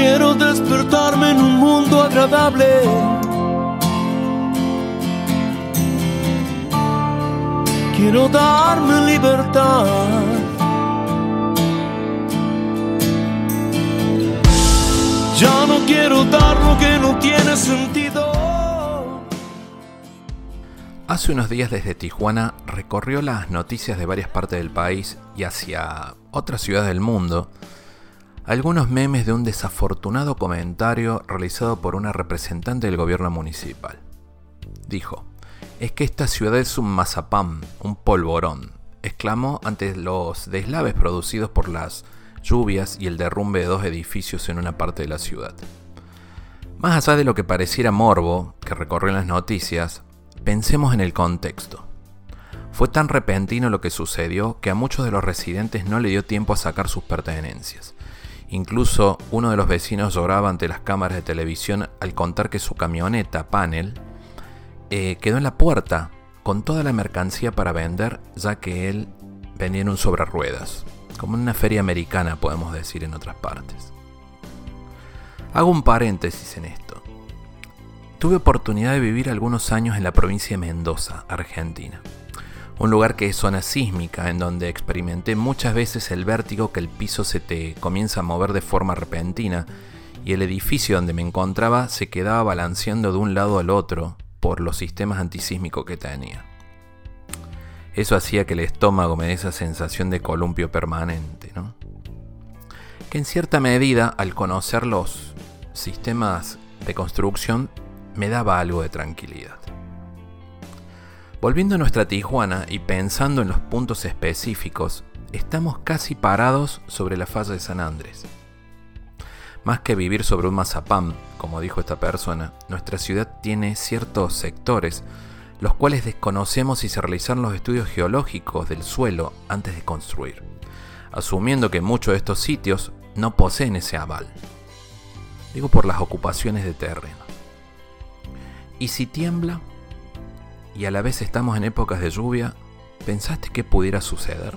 Quiero despertarme en un mundo agradable. Quiero darme libertad. Ya no quiero dar lo que no tiene sentido. Hace unos días desde Tijuana recorrió las noticias de varias partes del país y hacia otras ciudades del mundo algunos memes de un desafortunado comentario realizado por una representante del gobierno municipal. Dijo, es que esta ciudad es un mazapán, un polvorón, exclamó ante los deslaves producidos por las lluvias y el derrumbe de dos edificios en una parte de la ciudad. Más allá de lo que pareciera morbo que recorrió en las noticias, pensemos en el contexto. Fue tan repentino lo que sucedió que a muchos de los residentes no le dio tiempo a sacar sus pertenencias. Incluso uno de los vecinos lloraba ante las cámaras de televisión al contar que su camioneta panel eh, quedó en la puerta con toda la mercancía para vender, ya que él vendía en un sobre ruedas, como en una feria americana podemos decir en otras partes. Hago un paréntesis en esto. Tuve oportunidad de vivir algunos años en la provincia de Mendoza, Argentina un lugar que es zona sísmica, en donde experimenté muchas veces el vértigo que el piso se te comienza a mover de forma repentina y el edificio donde me encontraba se quedaba balanceando de un lado al otro por los sistemas antisísmicos que tenía. Eso hacía que el estómago me dé esa sensación de columpio permanente, ¿no? Que en cierta medida, al conocer los sistemas de construcción, me daba algo de tranquilidad. Volviendo a nuestra Tijuana y pensando en los puntos específicos, estamos casi parados sobre la falla de San Andrés. Más que vivir sobre un mazapán, como dijo esta persona, nuestra ciudad tiene ciertos sectores los cuales desconocemos si se realizaron los estudios geológicos del suelo antes de construir, asumiendo que muchos de estos sitios no poseen ese aval. Digo por las ocupaciones de terreno. ¿Y si tiembla? Y a la vez estamos en épocas de lluvia, ¿pensaste que pudiera suceder?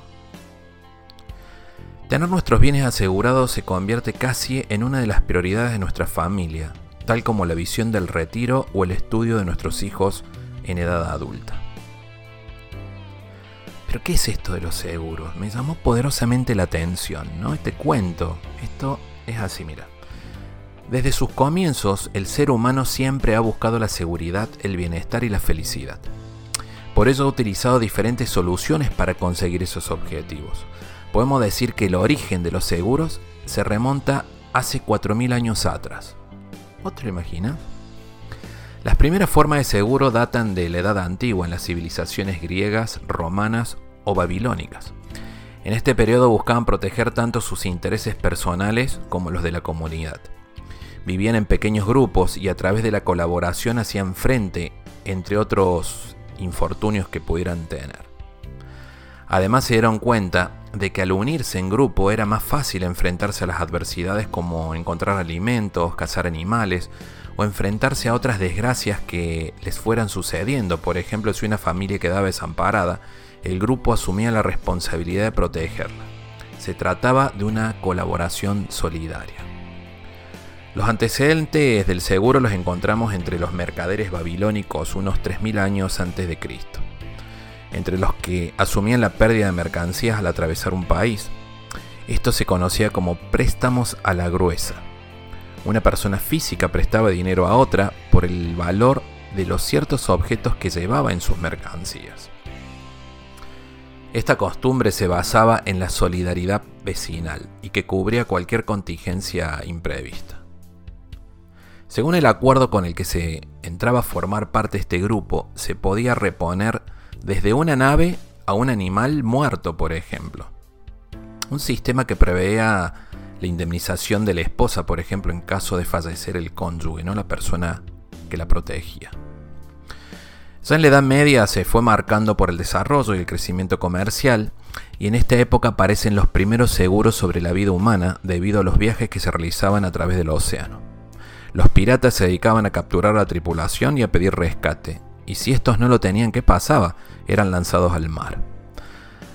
Tener nuestros bienes asegurados se convierte casi en una de las prioridades de nuestra familia, tal como la visión del retiro o el estudio de nuestros hijos en edad adulta. Pero ¿qué es esto de los seguros? Me llamó poderosamente la atención, ¿no? Este cuento, esto es así, mira. Desde sus comienzos, el ser humano siempre ha buscado la seguridad, el bienestar y la felicidad. Por ello ha utilizado diferentes soluciones para conseguir esos objetivos. Podemos decir que el origen de los seguros se remonta hace 4.000 años atrás. ¿Otro imagina? Las primeras formas de seguro datan de la Edad Antigua en las civilizaciones griegas, romanas o babilónicas. En este periodo buscaban proteger tanto sus intereses personales como los de la comunidad. Vivían en pequeños grupos y a través de la colaboración hacían frente, entre otros infortunios que pudieran tener. Además se dieron cuenta de que al unirse en grupo era más fácil enfrentarse a las adversidades como encontrar alimentos, cazar animales o enfrentarse a otras desgracias que les fueran sucediendo. Por ejemplo, si una familia quedaba desamparada, el grupo asumía la responsabilidad de protegerla. Se trataba de una colaboración solidaria. Los antecedentes del seguro los encontramos entre los mercaderes babilónicos unos 3.000 años antes de Cristo, entre los que asumían la pérdida de mercancías al atravesar un país. Esto se conocía como préstamos a la gruesa. Una persona física prestaba dinero a otra por el valor de los ciertos objetos que llevaba en sus mercancías. Esta costumbre se basaba en la solidaridad vecinal y que cubría cualquier contingencia imprevista. Según el acuerdo con el que se entraba a formar parte de este grupo, se podía reponer desde una nave a un animal muerto, por ejemplo. Un sistema que preveía la indemnización de la esposa, por ejemplo, en caso de fallecer el cónyuge, no la persona que la protegía. Ya en la Edad Media se fue marcando por el desarrollo y el crecimiento comercial, y en esta época aparecen los primeros seguros sobre la vida humana debido a los viajes que se realizaban a través del océano. Los piratas se dedicaban a capturar a la tripulación y a pedir rescate, y si estos no lo tenían, ¿qué pasaba? Eran lanzados al mar.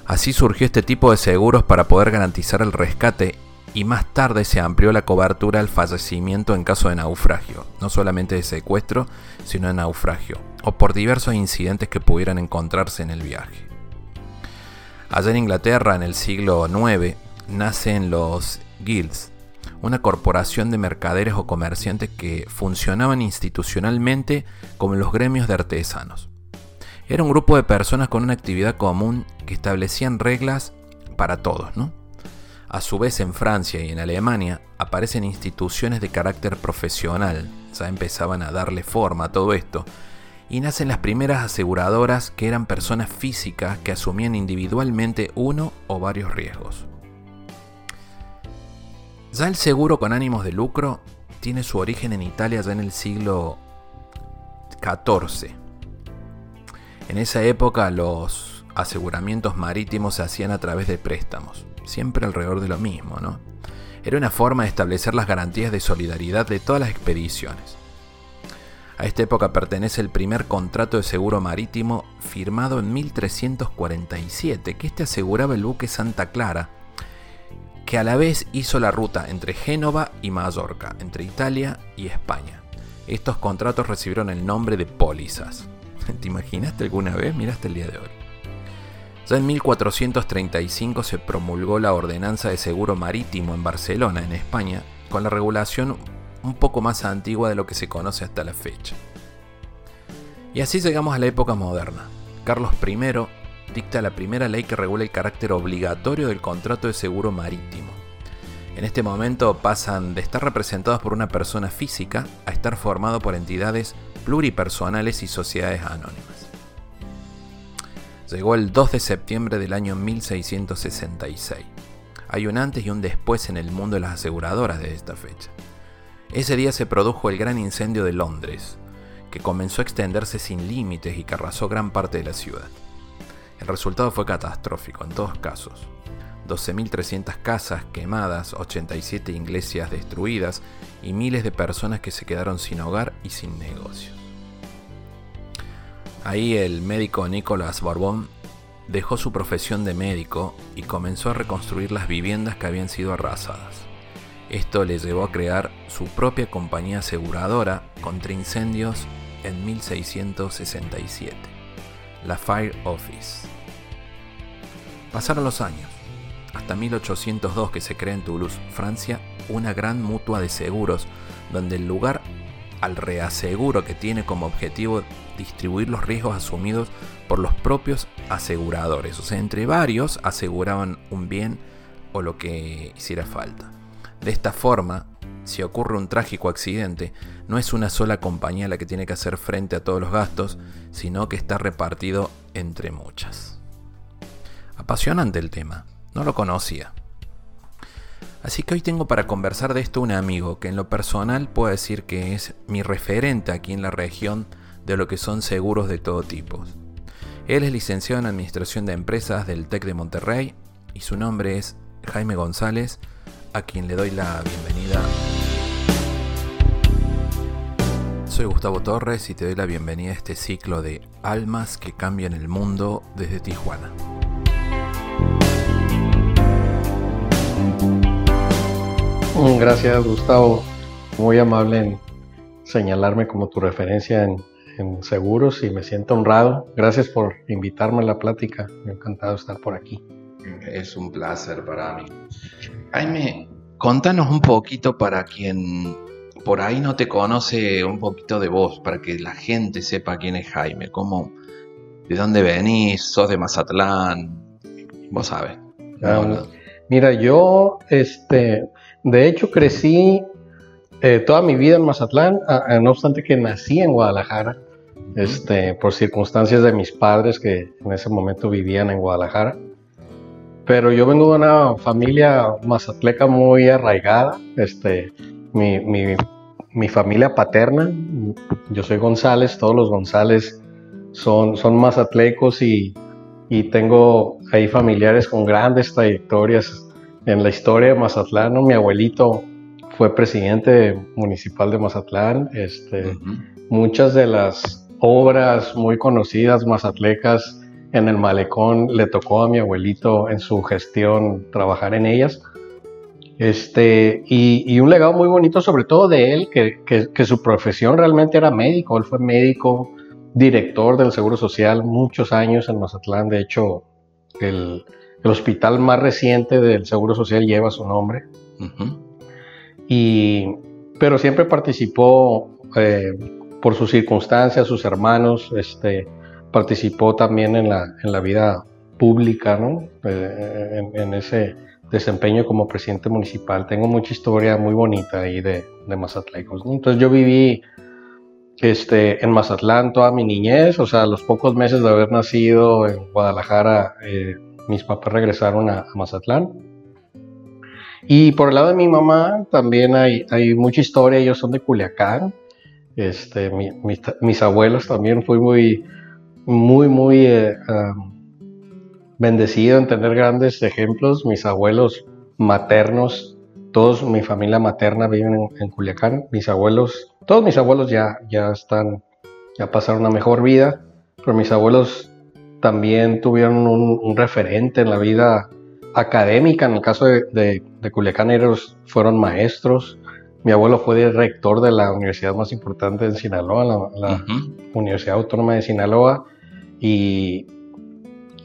Así surgió este tipo de seguros para poder garantizar el rescate y más tarde se amplió la cobertura al fallecimiento en caso de naufragio, no solamente de secuestro, sino de naufragio, o por diversos incidentes que pudieran encontrarse en el viaje. Allá en Inglaterra, en el siglo IX, nacen los guilds, una corporación de mercaderes o comerciantes que funcionaban institucionalmente como los gremios de artesanos. Era un grupo de personas con una actividad común que establecían reglas para todos. A su vez en Francia y en Alemania aparecen instituciones de carácter profesional, ya empezaban a darle forma a todo esto, y nacen las primeras aseguradoras que eran personas físicas que asumían individualmente uno o varios riesgos. Ya el seguro con ánimos de lucro tiene su origen en Italia ya en el siglo XIV. En esa época los aseguramientos marítimos se hacían a través de préstamos siempre alrededor de lo mismo, ¿no? Era una forma de establecer las garantías de solidaridad de todas las expediciones. A esta época pertenece el primer contrato de seguro marítimo firmado en 1347, que este aseguraba el buque Santa Clara, que a la vez hizo la ruta entre Génova y Mallorca, entre Italia y España. Estos contratos recibieron el nombre de pólizas. ¿Te imaginaste alguna vez? Miraste el día de hoy. Ya en 1435 se promulgó la Ordenanza de Seguro Marítimo en Barcelona, en España, con la regulación un poco más antigua de lo que se conoce hasta la fecha. Y así llegamos a la época moderna. Carlos I dicta la primera ley que regula el carácter obligatorio del contrato de seguro marítimo. En este momento pasan de estar representados por una persona física a estar formado por entidades pluripersonales y sociedades anónimas llegó el 2 de septiembre del año 1666. Hay un antes y un después en el mundo de las aseguradoras de esta fecha. Ese día se produjo el gran incendio de Londres, que comenzó a extenderse sin límites y que arrasó gran parte de la ciudad. El resultado fue catastrófico en todos casos. 12.300 casas quemadas, 87 iglesias destruidas y miles de personas que se quedaron sin hogar y sin negocios. Ahí el médico Nicolás Borbón dejó su profesión de médico y comenzó a reconstruir las viviendas que habían sido arrasadas. Esto le llevó a crear su propia compañía aseguradora contra incendios en 1667, la Fire Office. Pasaron los años, hasta 1802 que se crea en Toulouse, Francia, una gran mutua de seguros, donde el lugar al reaseguro que tiene como objetivo distribuir los riesgos asumidos por los propios aseguradores. O sea, entre varios aseguraban un bien o lo que hiciera falta. De esta forma, si ocurre un trágico accidente, no es una sola compañía la que tiene que hacer frente a todos los gastos, sino que está repartido entre muchas. Apasionante el tema, no lo conocía. Así que hoy tengo para conversar de esto un amigo que en lo personal puedo decir que es mi referente aquí en la región de lo que son seguros de todo tipo. Él es licenciado en Administración de Empresas del TEC de Monterrey y su nombre es Jaime González, a quien le doy la bienvenida. Soy Gustavo Torres y te doy la bienvenida a este ciclo de Almas que cambian el mundo desde Tijuana. Gracias Gustavo, muy amable en señalarme como tu referencia en, seguros y me siento honrado. Gracias por invitarme a la plática, me ha encantado estar por aquí. Es un placer para mí. Jaime, contanos un poquito para quien por ahí no te conoce un poquito de vos, para que la gente sepa quién es Jaime, cómo, de dónde venís, sos de Mazatlán, vos sabes. Ah, mira, yo, este, de hecho, crecí eh, toda mi vida en Mazatlán, no obstante que nací en Guadalajara, este, por circunstancias de mis padres que en ese momento vivían en Guadalajara. Pero yo vengo de una familia mazatleca muy arraigada. Este, mi, mi, familia paterna, yo soy González, todos los González son, son mazatlecos y, y tengo ahí familiares con grandes trayectorias en la historia de Mazatlán, mi abuelito fue presidente municipal de Mazatlán. Este, Muchas de las obras muy conocidas mazatlecas en el malecón le tocó a mi abuelito en su gestión trabajar en ellas. Este, y, un legado muy bonito sobre todo de él, que, que, su profesión realmente era médico, él fue médico, director del Seguro Social muchos años en Mazatlán, de hecho el, el hospital más reciente del Seguro Social lleva su nombre. y, pero siempre participó eh, por sus circunstancias, sus hermanos, este, participó también en la, en la vida pública, ¿no? Eh, en, ese desempeño como presidente municipal. Tengo mucha historia muy bonita ahí de, de. Entonces yo viví este, en Mazatlán toda mi niñez, o sea, los pocos meses de haber nacido en Guadalajara, eh, mis papás regresaron a, Mazatlán. Y por el lado de mi mamá también hay, hay mucha historia, ellos son de Culiacán. Este, mis abuelos también fui muy, muy, muy eh, bendecido en tener grandes ejemplos. Mis abuelos maternos, todos mi familia materna viven en, Culiacán. Mis abuelos, todos mis abuelos ya, ya están, ya pasaron una mejor vida, pero mis abuelos también tuvieron un, referente en la vida académica. En el caso de, de, Culiacán, ellos fueron maestros. Mi abuelo fue el rector de la universidad más importante en Sinaloa, la, Universidad Autónoma de Sinaloa. Y,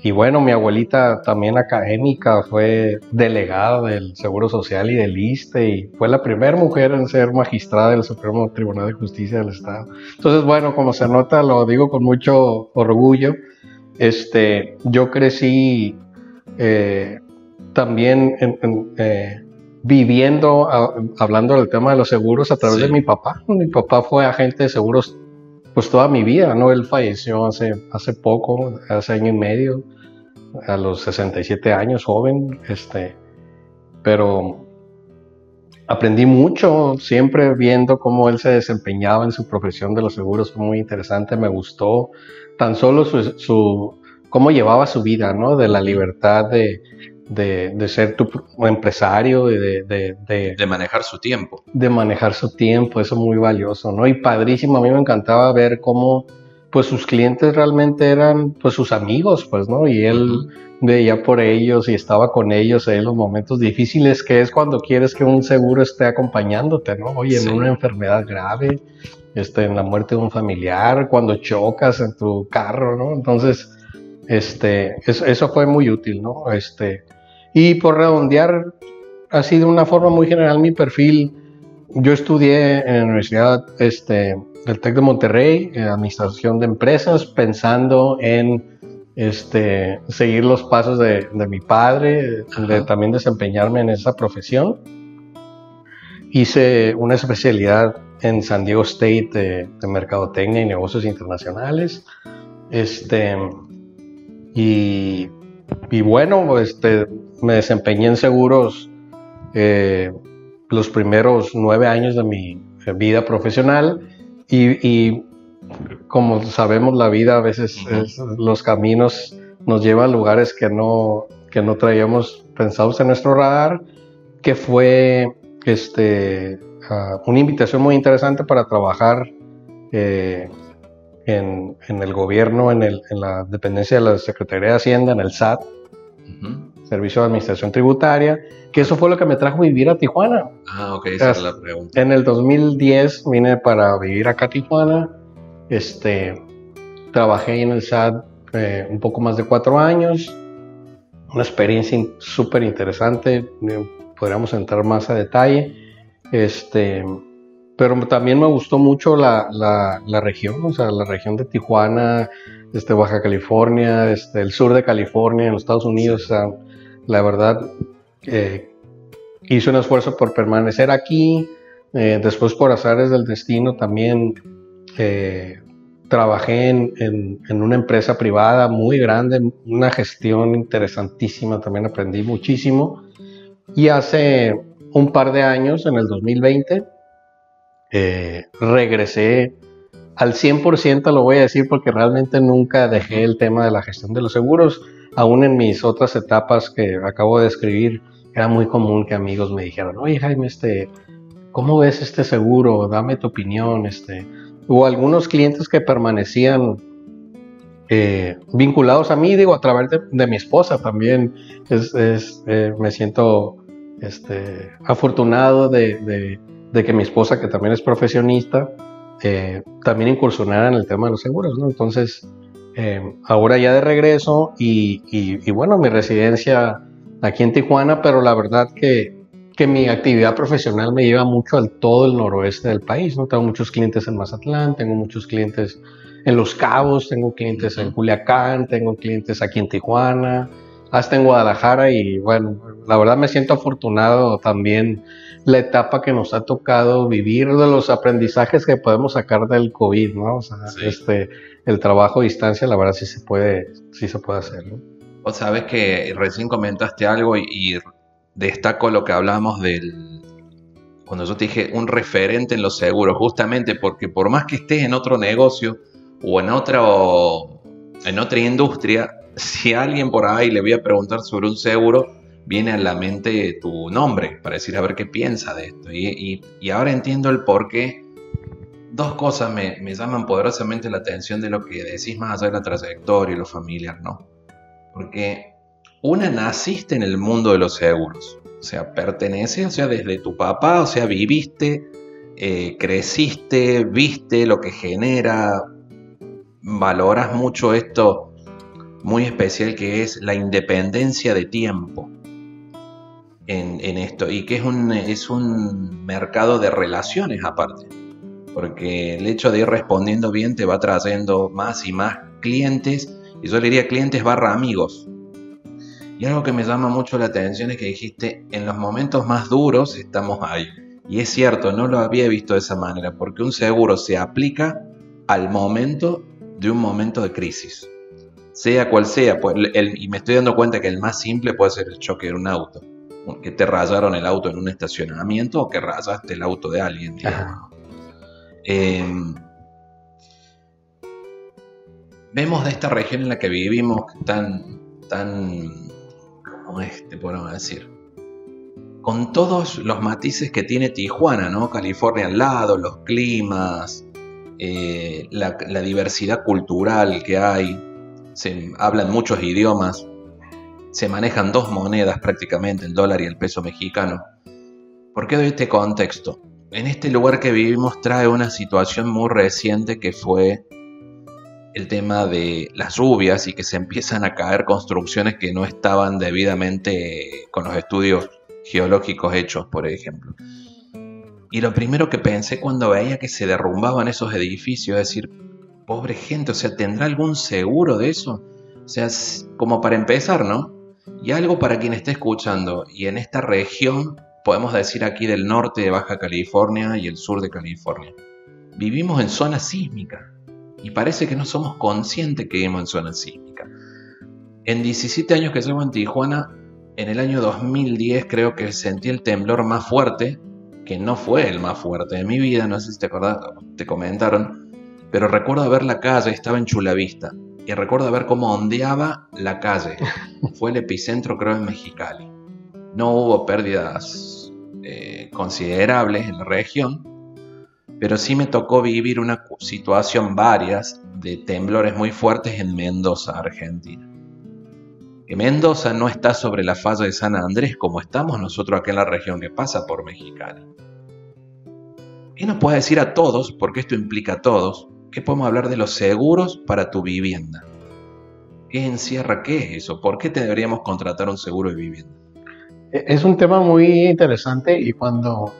y bueno, mi abuelita también académica fue delegada del Seguro Social y del ISTE y fue la primera mujer en ser magistrada del Supremo Tribunal de Justicia del Estado. Entonces, bueno, como se nota, lo digo con mucho orgullo. Este, yo crecí eh, también eh, viviendo, hablando del tema de los seguros a través de mi papá. Mi papá fue agente de seguros pues toda mi vida, ¿no? Él falleció hace, hace poco, hace año y medio, a los 67 años, joven, este, pero aprendí mucho, siempre viendo cómo él se desempeñaba en su profesión de los seguros, fue muy interesante, me gustó tan solo su, cómo llevaba su vida, ¿no? De la libertad de, de, ser tu empresario, de, de, de, manejar su tiempo. De manejar su tiempo, eso es muy valioso, ¿no? Y padrísimo, a mí me encantaba ver cómo pues sus clientes realmente eran pues sus amigos, pues, ¿no? Y él veía por ellos y estaba con ellos en los momentos difíciles que es cuando quieres que un seguro esté acompañándote, ¿no? Oye, en una enfermedad grave, este, en la muerte de un familiar, cuando chocas en tu carro, ¿no? Entonces, este, eso, eso fue muy útil, ¿no? Este, y por redondear, ha sido una forma muy general mi perfil. Yo estudié en la Universidad este, del TEC de Monterrey, en Administración de Empresas, pensando en este, seguir los pasos de, mi padre, de también desempeñarme en esa profesión. Hice una especialidad en San Diego State de, de Mercadotecnia y Negocios Internacionales. Este, y, y bueno, este, me desempeñé en seguros eh, los primeros nueve años de mi vida profesional y, como sabemos la vida a veces los caminos nos llevan a lugares que no, que no traíamos pensados en nuestro radar, que fue este, ah, una invitación muy interesante para trabajar eh, en, el gobierno, en, el, en, la dependencia de la Secretaría de Hacienda, en el SAT, Servicio de Administración Tributaria, que eso fue lo que me trajo a vivir a Tijuana. Ah, ok, esa es la pregunta. En el 2010 vine para vivir acá a Tijuana, este, trabajé en el SAT eh, un poco más de cuatro años, una experiencia súper interesante, eh, podríamos entrar más a detalle, este, pero también me gustó mucho la, la, región, o sea, la región de Tijuana, este, Baja California, este, el sur de California, en los Estados Unidos, o sea, la verdad, eh, hice un esfuerzo por permanecer aquí, eh, después por azares del destino también eh, trabajé en, una empresa privada muy grande, una gestión interesantísima, también aprendí muchísimo. Y hace un par de años, en el 2020, eh, regresé al 100%, lo voy a decir porque realmente nunca dejé el tema de la gestión de los seguros, aún en mis otras etapas que acabo de describir, era muy común que amigos me dijeran, oye Jaime, este, ¿cómo ves este seguro? Dame tu opinión. Este. O algunos clientes que permanecían eh, vinculados a mí, digo, a través de, mi esposa también. Es, eh, me siento este, afortunado de, que mi esposa, que también es profesionista, eh, también incursionara en el tema de los seguros, ¿no? Entonces, eh, ahora ya de regreso y, bueno, mi residencia aquí en Tijuana, pero la verdad que, que mi actividad profesional me lleva mucho al todo el noroeste del país, ¿no? Tengo muchos clientes en Mazatlán, tengo muchos clientes en Los Cabos, tengo clientes en Culiacán, tengo clientes aquí en Tijuana, hasta en Guadalajara y bueno, la verdad me siento afortunado también la etapa que nos ha tocado vivir de los aprendizajes que podemos sacar del COVID, ¿no? O sea, este, el trabajo a distancia, la verdad sí se puede, sí se puede hacer, ¿no? O sabes que recién comentaste algo y, destaco lo que hablábamos del, cuando yo te dije un referente en los seguros, justamente porque por más que estés en otro negocio o en otro, en otra industria, si alguien por ahí le voy a preguntar sobre un seguro, viene a la mente tu nombre para decir a ver qué piensa de esto. Y, ahora entiendo el por qué. Dos cosas me, llaman poderosamente la atención de lo que decís más allá de la trayectoria y lo familiar, ¿no? Porque una naciste en el mundo de los seguros. O sea, pertenece, o sea, desde tu papá, o sea, viviste, eh, creciste, viste lo que genera, valoras mucho esto muy especial que es la independencia de tiempo en, esto y que es un, es un mercado de relaciones aparte. Porque el hecho de ir respondiendo bien te va trayendo más y más clientes, y yo le diría clientes barra amigos. Y algo que me llama mucho la atención es que dijiste, en los momentos más duros estamos ahí. Y es cierto, no lo había visto de esa manera, porque un seguro se aplica al momento de un momento de crisis sea cual sea, pues, y me estoy dando cuenta que el más simple puede ser el choque de un auto, que te rayaron el auto en un estacionamiento o que rayaste el auto de alguien. Em, vemos de esta región en la que vivimos tan, tan, ¿cómo es? Te podemos decir, con todos los matices que tiene Tijuana, ¿no? California al lado, los climas, eh, la diversidad cultural que hay se hablan muchos idiomas, se manejan dos monedas prácticamente, el dólar y el peso mexicano. ¿Por qué doy este contexto? En este lugar que vivimos trae una situación muy reciente que fue el tema de las lluvias y que se empiezan a caer construcciones que no estaban debidamente con los estudios geológicos hechos, por ejemplo. Y lo primero que pensé cuando veía que se derrumbaban esos edificios es decir, pobre gente, o sea, ¿tendrá algún seguro de eso? O sea, como para empezar, ¿no? Y algo para quien esté escuchando, y en esta región, podemos decir aquí del norte de Baja California y el sur de California, vivimos en zona sísmica, y parece que no somos conscientes que vivimos en zona sísmica. En 17 años que llevo en Tijuana, en el año 2010 creo que sentí el temblor más fuerte, que no fue el más fuerte de mi vida, no sé si te acordás, te comentaron, pero recuerdo ver la calle, estaba en Chulavista, y recuerdo ver cómo ondeaba la calle. Fue el epicentro, creo, en Mexicali. No hubo pérdidas eh, considerables en la región, pero sí me tocó vivir una situación varias de temblores muy fuertes en Mendoza, Argentina. Que Mendoza no está sobre la falla de San Andrés como estamos nosotros aquí en la región que pasa por Mexicali. Y nos puede decir a todos, porque esto implica a todos, ¿Qué podemos hablar de los seguros para tu vivienda? ¿Qué encierra? ¿Qué es eso? ¿Por qué te deberíamos contratar un seguro de vivienda? E, es un tema muy interesante y cuando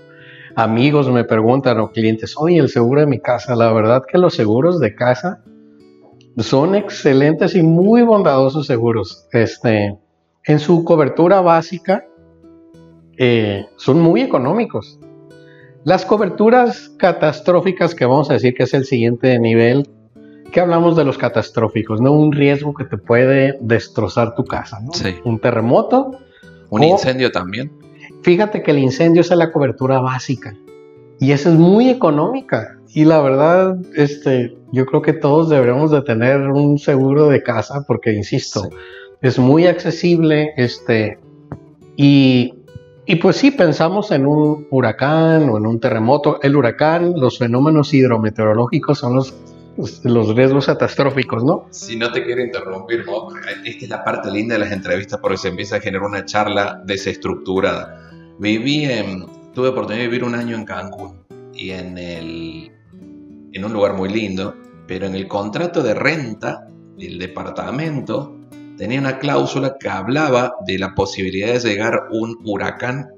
amigos me preguntan o clientes, oye, el seguro de mi casa, la verdad que los seguros de casa son excelentes y muy bondadosos seguros. Este, en su cobertura básica eh, son muy económicos. Las coberturas catastróficas, que vamos a decir que es el siguiente nivel, que hablamos de los catastróficos, ¿no? Un riesgo que te puede destrozar tu casa, ¿no? Sí. Un terremoto. Un incendio también. Fíjate que el incendio es la cobertura básica y esa es muy económica. Y la verdad, este, yo creo que todos deberíamos de tener un seguro de casa porque, insisto, es muy accesible, este, y y pues sí, pensamos en un huracán o en un terremoto. El huracán, los fenómenos hidrometeorológicos son los, los riesgos catastróficos, ¿no? Si no te quiero interrumpir, esta es la parte linda de las entrevistas porque se empieza a generar una charla desestructurada. Viví en, tuve oportunidad de vivir un año en Cancún y en, el, en un lugar muy lindo, pero en el contrato de renta del departamento tenía una cláusula que hablaba de la posibilidad de llegar un huracán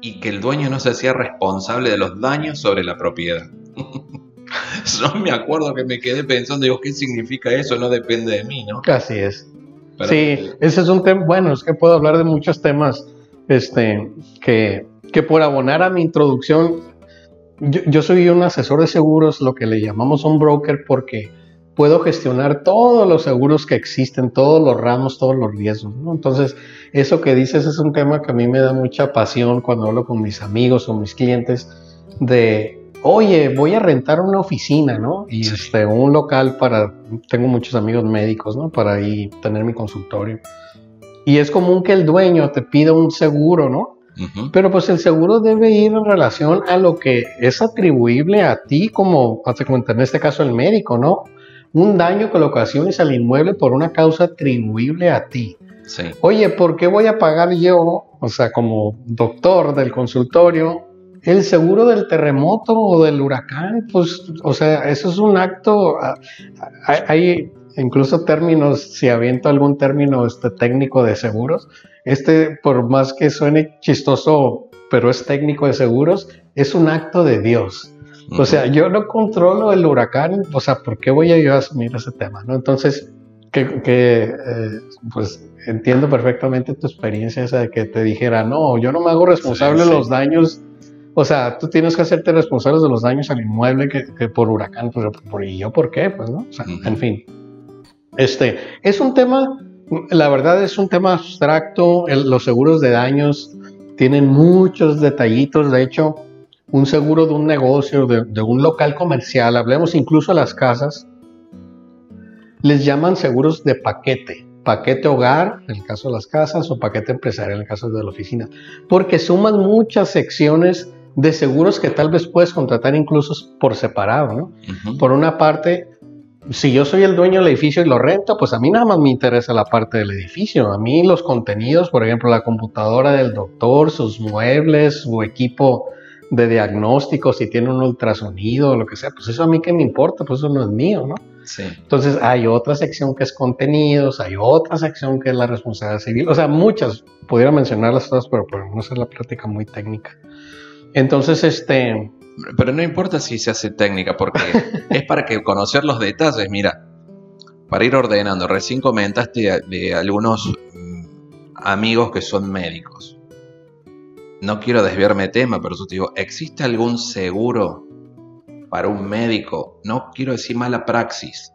y que el dueño no se hacía responsable de los daños sobre la propiedad. Yo me acuerdo que me quedé pensando, digo, ¿qué significa eso? No depende de mí, ¿no? Así es. sí, ese es un tema, bueno, es que puedo hablar de muchos temas este, que, que por abonar a mi introducción, yo, yo soy un asesor de seguros, lo que le llamamos un broker, porque puedo gestionar todos los seguros que existen, todos los ramos, todos los riesgos. ¿no? Entonces, eso que dices es un tema que a mí me da mucha pasión cuando hablo con mis amigos o mis clientes de, oye, voy a rentar una oficina, ¿no? Y este, un local para, tengo muchos amigos médicos, ¿no? Para ahí tener mi consultorio. Y es común que el dueño te pida un seguro, ¿no? Pero pues el seguro debe ir en relación a lo que es atribuible a ti como, hace cuenta, en este caso el médico, ¿no? Un daño que le ocasiones al inmueble por una causa atribuible a ti. Sí. Oye, ¿por qué voy a pagar yo, o sea, como doctor del consultorio, el seguro del terremoto o del huracán? Pues, o sea, eso es un acto, hay incluso términos, si aviento algún término este, técnico de seguros, este, por más que suene chistoso, pero es técnico de seguros, es un acto de Dios. O sea, yo no controlo el huracán, o sea, ¿por qué voy a yo a asumir ese tema? ¿no? Entonces, que, eh, pues entiendo perfectamente tu experiencia esa de que te dijera, no, yo no me hago responsable de los daños, o sea, tú tienes que hacerte responsable de los daños al inmueble que, por huracán, pues, por, ¿y yo por qué? Pues, ¿no? O sea, en fin. Este, es un tema, la verdad es un tema abstracto, los seguros de daños tienen muchos detallitos, de hecho, un seguro de un negocio, de, un local comercial, hablemos incluso a las casas, les llaman seguros de paquete. Paquete hogar, en el caso de las casas, o paquete empresarial, en el caso de la oficina. Porque suman muchas secciones de seguros que tal vez puedes contratar incluso por separado, ¿no? Por una parte, si yo soy el dueño del edificio y lo rento, pues a mí nada más me interesa la parte del edificio. A mí los contenidos, por ejemplo, la computadora del doctor, sus muebles, su equipo de diagnóstico, si tiene un ultrasonido o lo que sea, pues eso a mí que me importa, pues eso no es mío, ¿no? Sí. Entonces hay otra sección que es contenidos, hay otra sección que es la responsabilidad civil, o sea, muchas, pudiera mencionarlas todas, pero por no ser la práctica muy técnica. Entonces, este... Pero no importa si se hace técnica, porque es para que conocer los detalles, mira, para ir ordenando, recién comentaste de algunos mm, amigos que son médicos no quiero desviarme de tema, pero yo te digo, ¿existe algún seguro para un médico? No quiero decir mala praxis,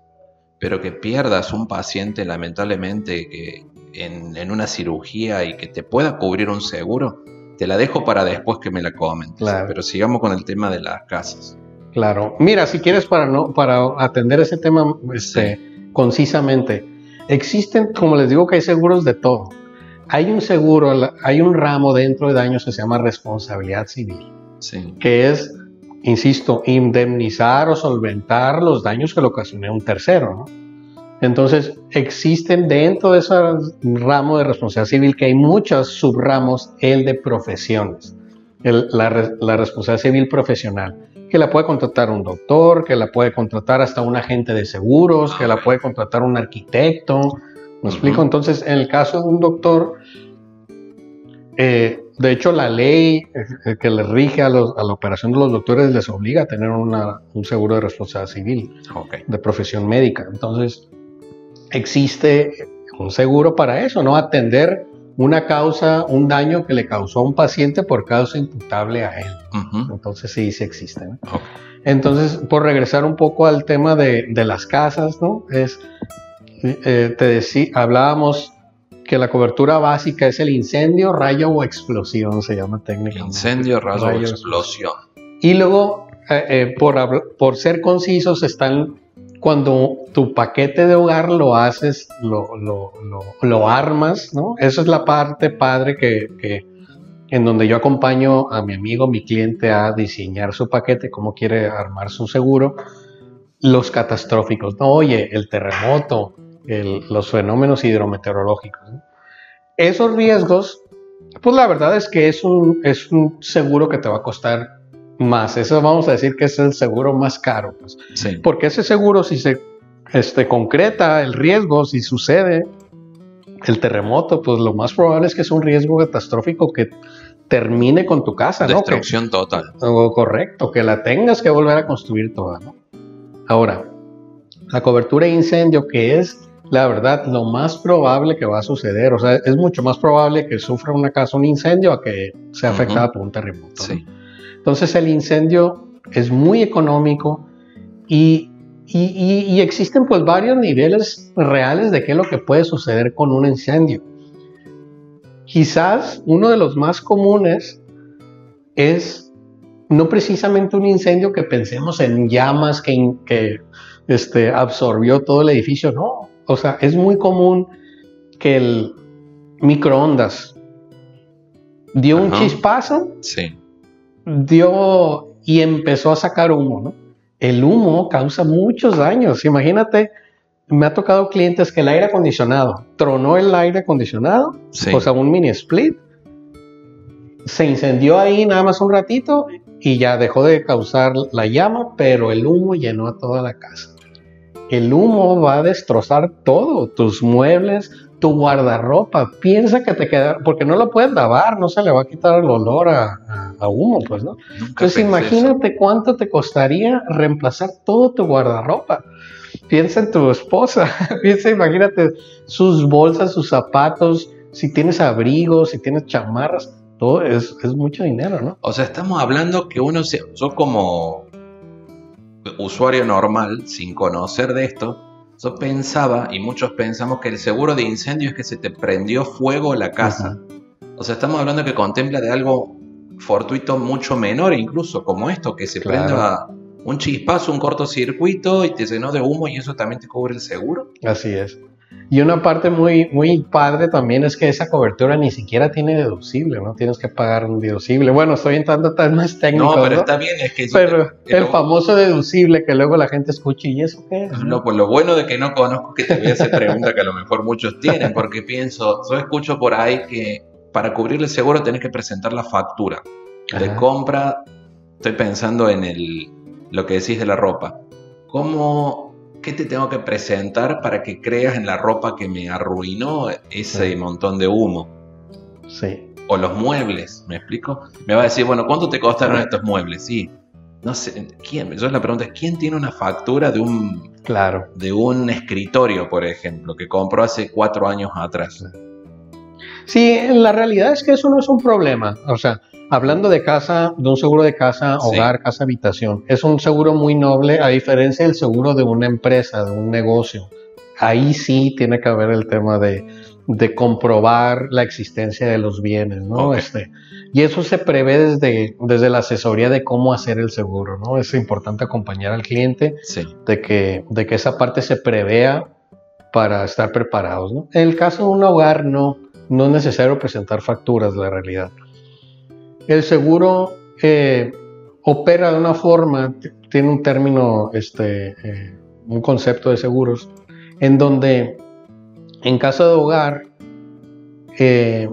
pero que pierdas un paciente lamentablemente que en, una cirugía y que te pueda cubrir un seguro, te la dejo para después que me la comentes. Pero sigamos con el tema de las casas. Claro. Mira, si quieres para no para atender ese tema este, concisamente, existen, como les digo, que hay seguros de todo hay un seguro, hay un ramo dentro de daños que se llama responsabilidad civil, que es, insisto, indemnizar o solventar los daños que le ocasioné a un tercero. Entonces, existen dentro de ese ramo de responsabilidad civil que hay muchos subramos, el de profesiones, la, responsabilidad civil profesional, que la puede contratar un doctor, que la puede contratar hasta un agente de seguros, que la puede contratar un arquitecto, ¿Me explico? Entonces, en el caso de un doctor, eh, de hecho, la ley eh, que le rige a, la operación de los doctores les obliga a tener un seguro de responsabilidad civil, de profesión médica. Entonces, existe un seguro para eso, ¿no? Atender una causa, un daño que le causó a un paciente por causa imputable a él. Entonces, sí, sí existe. Entonces, por regresar un poco al tema de, de las casas, ¿no? Es eh, te decía, hablábamos que la cobertura básica es el incendio, rayo o explosión, se llama técnicamente. Incendio, rayo, o explosión. Y luego, eh, eh, por, por, ser concisos, están cuando tu paquete de hogar lo haces, lo, lo, lo, armas, ¿no? Esa es la parte padre que, que, en donde yo acompaño a mi amigo, mi cliente a diseñar su paquete, cómo quiere armar su seguro. Los catastróficos, no, oye, el terremoto, los fenómenos hidrometeorológicos. Esos riesgos Pues la verdad es que es un, es un seguro que te va a costar más. Eso vamos a decir que es el seguro más caro. Pues. Sí. Porque ese seguro, si se este, concreta el riesgo, si sucede el terremoto, pues lo más probable es que es un riesgo catastrófico que termine con tu casa, ¿no? Que- Destrucción total. o correcto, que la tengas que volver a construir toda, ¿no? Ahora, la cobertura de incendio, que es la verdad lo más probable que va a suceder, o sea, es mucho más probable que sufra una casa un incendio a que sea afectada por un terremoto. Entonces el incendio es muy económico y, y- y- y existen pues varios niveles reales de qué es lo que puede suceder con un incendio. Quizás uno de los más comunes es no precisamente un incendio que pensemos en llamas que, que este, absorbió todo el edificio, no. O sea, es muy común que el microondas dio un chispazo Sí. dio y empezó a sacar humo, ¿no? El humo causa muchos daños. Imagínate, me ha tocado clientes que el aire acondicionado tronó el aire acondicionado, Sí. o sea, un mini split, se incendió ahí nada más un ratito y ya dejó de causar la llama, pero el humo llenó a toda la casa. El humo va a destrozar todo, tus muebles, tu guardarropa. Piensa que te queda, porque no lo puedes lavar, no se le va a quitar el olor a, humo, pues, ¿no? Nunca Entonces imagínate cuánto te costaría reemplazar todo tu guardarropa. Piensa en tu esposa, piensa, imagínate sus bolsas, sus zapatos, si tienes abrigos, si tienes chamarras, todo es, es mucho dinero, ¿no? O sea, estamos hablando que uno, se, yo como usuario normal, sin conocer de esto, yo pensaba, y muchos pensamos, que el seguro de incendio es que se te prendió fuego la casa. O sea, estamos hablando que contempla de algo fortuito mucho menor, incluso como esto, que se Claro. prenda un chispazo, un cortocircuito y te llenó de humo y eso también te cubre el seguro. Así es. Y una parte muy, muy padre también es que esa cobertura ni siquiera tiene deducible, ¿no? Tienes que pagar un deducible. Bueno, estoy entrando tan más técnico, No, pero ¿no? está bien, es que... Pero el famoso deducible que luego la gente escucha, ¿y eso qué es? No, pues lo bueno de que no conozco que te voy a hacer pregunta que a lo mejor muchos tienen, porque pienso, yo escucho por ahí que para cubrir el seguro tenés que presentar la factura de Ajá. compra. Estoy pensando en el, lo que decís de la ropa. ¿Cómo, qué te tengo que presentar para que creas en la ropa que me arruinó ese Sí. montón de humo? Sí. O los muebles, ¿me explico? Me va a decir, bueno, ¿cuánto te costaron estos muebles? Sí. No sé, ¿quién? Yo la pregunta es, ¿quién tiene una factura de un Claro. de un escritorio, por ejemplo, que compró hace cuatro años atrás. Sí, la realidad es que eso no es un problema. O sea, hablando de casa, de un seguro de casa, Sí. hogar, casa, habitación, es un seguro muy noble a diferencia del seguro de una empresa, de un negocio. Ahí sí tiene que haber el tema de, de comprobar la existencia de los bienes, ¿no? Este, y eso se prevé desde, desde la asesoría de cómo hacer el seguro, ¿no? Es importante acompañar al cliente Sí, de que, de que esa parte se prevea para estar preparados. ¿no? En el caso de un hogar, no, no es necesario presentar facturas, la realidad. El seguro eh, opera de una forma, tiene un término, este, eh, un concepto de seguros, en donde en caso de hogar, eh,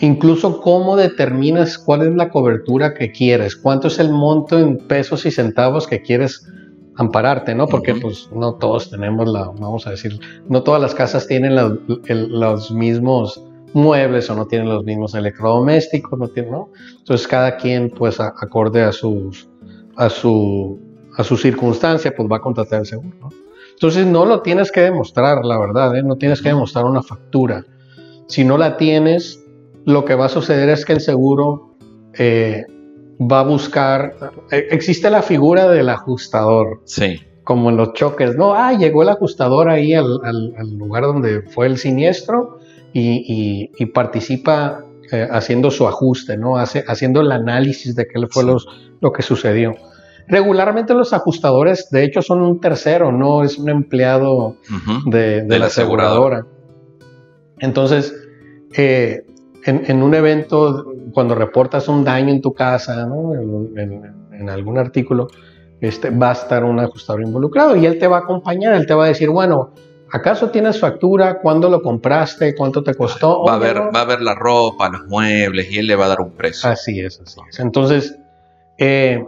incluso cómo determinas cuál es la cobertura que quieres, cuánto es el monto en pesos y centavos que quieres ampararte, ¿no? Porque pues no todos tenemos la, vamos a decir, no todas las casas tienen la- el- los mismos muebles o no tienen los mismos electrodomésticos, no tienen, ¿no? Entonces cada quien pues a- acorde a sus a su a su circunstancia pues va a contratar el seguro, ¿no? Entonces no lo tienes que demostrar, la verdad, ¿eh? no tienes que demostrar una factura. Si no la tienes, lo que va a suceder es que el seguro eh, va a buscar, eh, existe la figura del ajustador, sí, como en los choques, ¿no? Ah, llegó el ajustador ahí al, al- al lugar donde fue el siniestro y, y- y participa eh, haciendo su ajuste, ¿no? Hace, haciendo el análisis de qué fue los- lo que sucedió. Regularmente los ajustadores, de hecho, son un tercero, no es un empleado de, de De la aseguradora. Entonces, eh, en, en un evento, cuando reportas un daño en tu casa, ¿no? en, en- en algún artículo, este, va a estar un ajustador involucrado y él te va a acompañar, él te va a decir, bueno, ¿acaso tienes factura? ¿Cuándo lo compraste? ¿Cuánto te costó? Va a, ver, no. va a ver la ropa, los muebles y él le va a dar un precio. Así es, así es. Entonces, eh,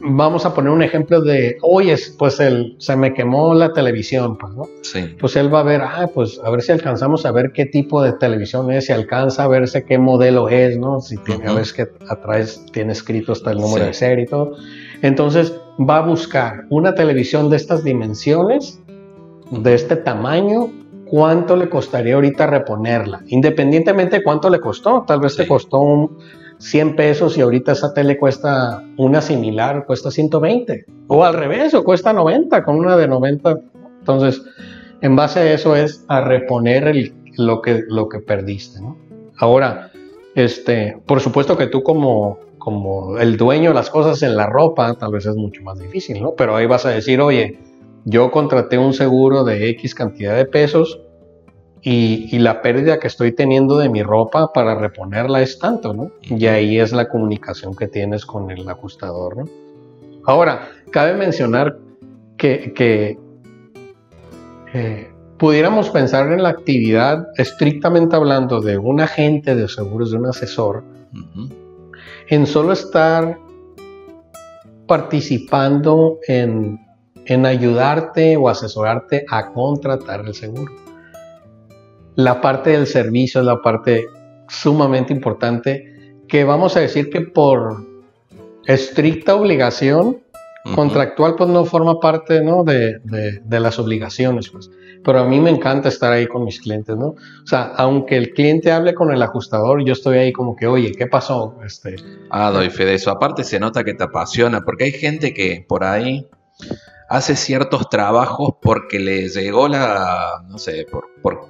vamos a poner un ejemplo de, oye, pues el, se me quemó la televisión, pues, ¿no? Sí. Pues él va a ver, ah, pues a ver si alcanzamos a ver qué tipo de televisión es, si alcanza a verse qué modelo es, ¿no? Si tiene, a ver si que atrás tiene escrito hasta el número Sí. de serie y todo. Entonces va a buscar una televisión de estas dimensiones, de este tamaño, cuánto le costaría ahorita reponerla, independientemente de cuánto le costó, tal vez te costó un 100 pesos y ahorita esa tele cuesta una similar, cuesta 120, o al revés, o cuesta 90 con una de 90. Entonces, en base a eso es a reponer el- lo, que, lo que perdiste, ¿no? Ahora, este, por supuesto que tú como, como el dueño de las cosas en la ropa, tal vez es mucho más difícil, ¿no? Pero ahí vas a decir, oye, yo contraté un seguro de X cantidad de pesos y, y la pérdida que estoy teniendo de mi ropa para reponerla es tanto, ¿no? Y ahí es la comunicación que tienes con el ajustador, ¿no? Ahora, cabe mencionar que, que, eh, pudiéramos pensar en la actividad, estrictamente hablando, de un agente de seguros, de un asesor, en solo estar participando en, en ayudarte o asesorarte a contratar el seguro. La parte del servicio es la parte sumamente importante que vamos a decir que por estricta obligación contractual pues no forma parte ¿no? de, de- de las obligaciones pues. pero a mí me encanta estar ahí con mis clientes no o sea aunque el cliente hable con el ajustador yo estoy ahí como que oye qué pasó este Ah, doy fe de eso. Aparte se nota que te apasiona, porque hay gente que por ahí hace ciertos trabajos porque le llegó la, no sé, por, por,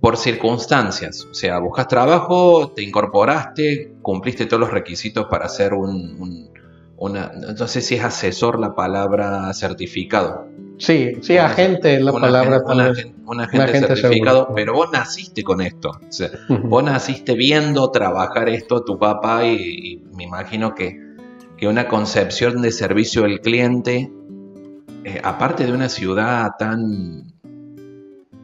por circunstancias. O sea, buscas trabajo, te incorporaste, cumpliste todos los requisitos para hacer un, un- una, no sé si es asesor la palabra certificado. sí sí agente la palabra un agente, agente certificado, seguro. pero vos naciste con esto. O sea, Ujú. Vos naciste viendo trabajar esto tu papá y, y me imagino que, que una concepción de servicio del cliente, eh, aparte de una ciudad tan,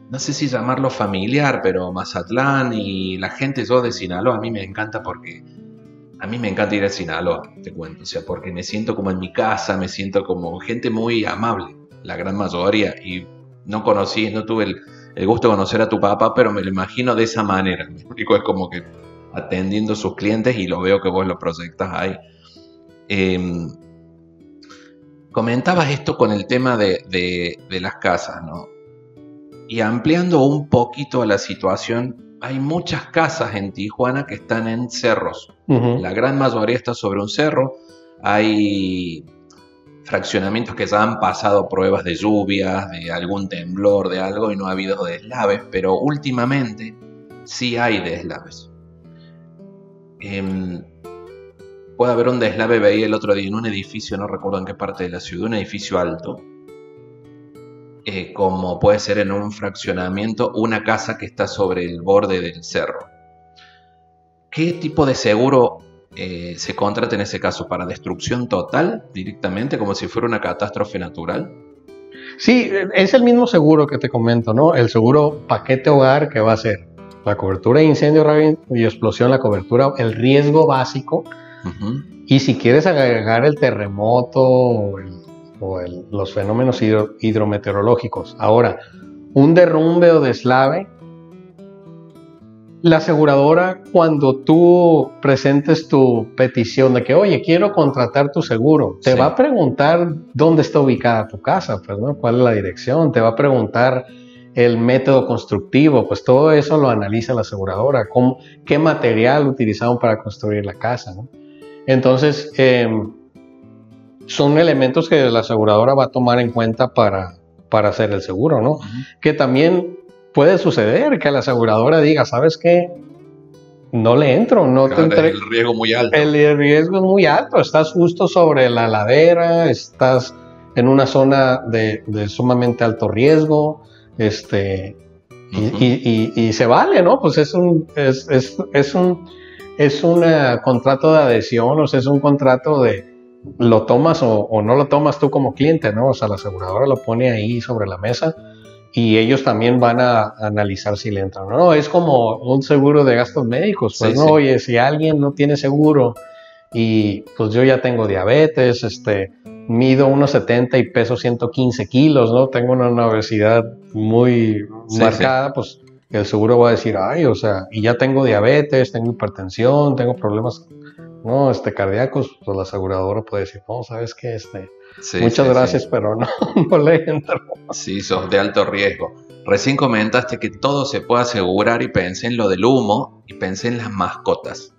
no sé si llamarlo familiar, pero Mazatlán y la gente, yo de Sinaloa, a mí me encanta porque a mí me encanta ir a Sinaloa, te cuento, o sea, porque me siento como en mi casa, me siento como gente muy amable, la gran mayoría, y no conocí, no tuve el, el gusto de conocer a tu papá, pero me lo imagino de esa manera. Me explico, es como que atendiendo a sus clientes y lo veo que vos lo proyectas ahí. Eh, comentabas esto con el tema de, de- de las casas, ¿no? Y ampliando un poquito la situación, hay muchas casas en Tijuana que están en cerros. La gran mayoría está sobre un cerro. Hay fraccionamientos que ya han pasado pruebas de lluvias, de algún temblor, de algo, y no ha habido deslaves, pero últimamente sí hay deslaves. Em, puede haber un deslave, veía el otro día en un edificio, no recuerdo en qué parte de la ciudad, un edificio alto, eh, como puede ser en un fraccionamiento, una casa que está sobre el borde del cerro. ¿Qué tipo de seguro eh, se contrata en ese caso? ¿Para destrucción total directamente, como si fuera una catástrofe natural? Sí, es el mismo seguro que te comento, ¿no? El seguro paquete hogar que va a ser la cobertura de incendio y explosión, la cobertura, el riesgo básico. Ujú. Y si quieres agregar el terremoto o, el- o el- los fenómenos hidro- hidrometeorológicos. Ahora, un derrumbe o deslave, la aseguradora cuando tú presentes tu petición de que, oye, quiero contratar tu seguro, te Sí. va a preguntar dónde está ubicada tu casa, pues, ¿no? ¿Cuál es la dirección? Te va a preguntar el método constructivo, pues todo eso lo analiza la aseguradora, cómo, qué material utilizaron para construir la casa, ¿no? Entonces, em, son elementos que la aseguradora va a tomar en cuenta para, para hacer el seguro, ¿no? Ujú. Que también puede suceder que la aseguradora diga, ¿sabes qué? No le entro, no te Claro, entre- el riesgo muy alto. el riesgo es muy alto, estás justo sobre la ladera, estás en una zona de, de sumamente alto riesgo, este, y, Ujú. y- y- y se vale, ¿no? Pues es un, es, es- es un, es un contrato de adhesión, o sea, es un contrato de, lo tomas o, o, no lo tomas tú como cliente, ¿no? O sea, la aseguradora lo pone ahí sobre la mesa y ellos también van a analizar si le entran o no. Es como un seguro de gastos médicos, pues no, oye, si alguien no tiene seguro y pues yo ya tengo diabetes, este, mido 1,70 y peso 115 kilos, ¿no? Tengo una obesidad muy marcada, pues el seguro va a decir, ay, o sea, y ya tengo diabetes, tengo hipertensión, tengo problemas, no, este, cardíacos, pues la aseguradora puede decir, no, ¿sabes qué? Este, Muchas gracias, pero no, no le entro. Sí, sos de alto riesgo. Recién comentaste que todo se puede asegurar y pensé en lo del humo y pensé en las mascotas.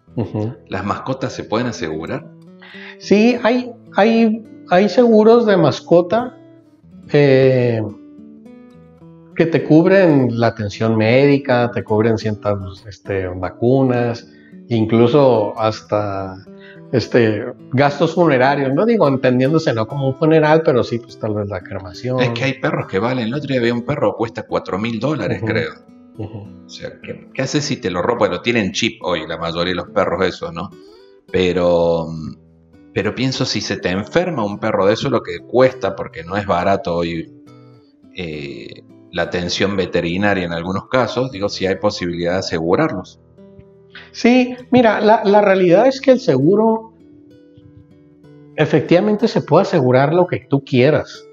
¿Las mascotas se pueden asegurar? Sí, hay, hay, hay seguros de mascota eh, que te cubren la atención médica, te cubren ciertas este, vacunas, incluso hasta este, gastos funerarios, no digo entendiéndose no como un funeral, pero sí, pues tal vez la cremación. Es que hay perros que valen, el otro día había un perro que cuesta 4 mil dólares, creo. O sea, ¿qué, haces si te lo roban? Lo tienen chip hoy, la mayoría de los perros esos, ¿no? Pero, pero pienso si se te enferma un perro de eso, lo que cuesta, porque no es barato hoy eh, la atención veterinaria en algunos casos, digo, si hay posibilidad de asegurarlos. Sí, mira, la, realidad es que el seguro efectivamente se puede asegurar lo que tú quieras.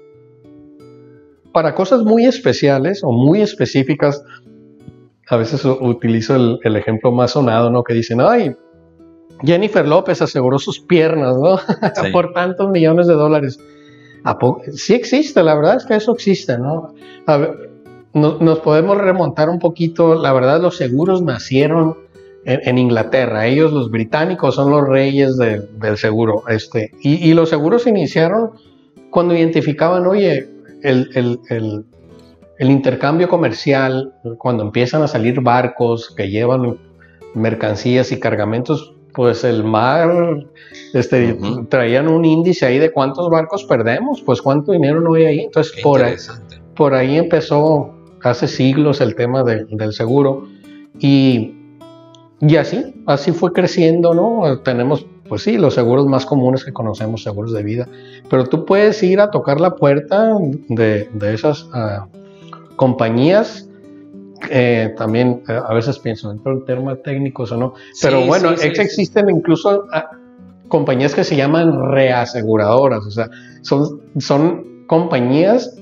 Para cosas muy especiales o muy específicas, a veces utilizo el, ejemplo más sonado, ¿no? Que dicen, ay, Jennifer López aseguró sus piernas, ¿no? Por tantos millones de dólares. Sí existe, la verdad es que eso existe, ¿no? Nos podemos remontar un poquito, la verdad los seguros nacieron en, Inglaterra. Ellos, los británicos, son los reyes del seguro. Este, y, los seguros iniciaron cuando identificaban, oye, el, intercambio comercial, cuando empiezan a salir barcos que llevan mercancías y cargamentos, pues el mar, este, traían un índice ahí de cuántos barcos perdemos, pues cuánto dinero no hay ahí. Entonces, por ahí, por ahí empezó hace siglos el tema del seguro. Y y así, así fue creciendo, ¿no? Tenemos, pues sí, los seguros más comunes que conocemos, seguros de vida, pero tú puedes ir a tocar la puerta de, esas ah, compañías. Eh, también eh, a veces pienso de temas técnicos o no, pero bueno, existen incluso ah, compañías que se llaman reaseguradoras, o sea, son, son compañías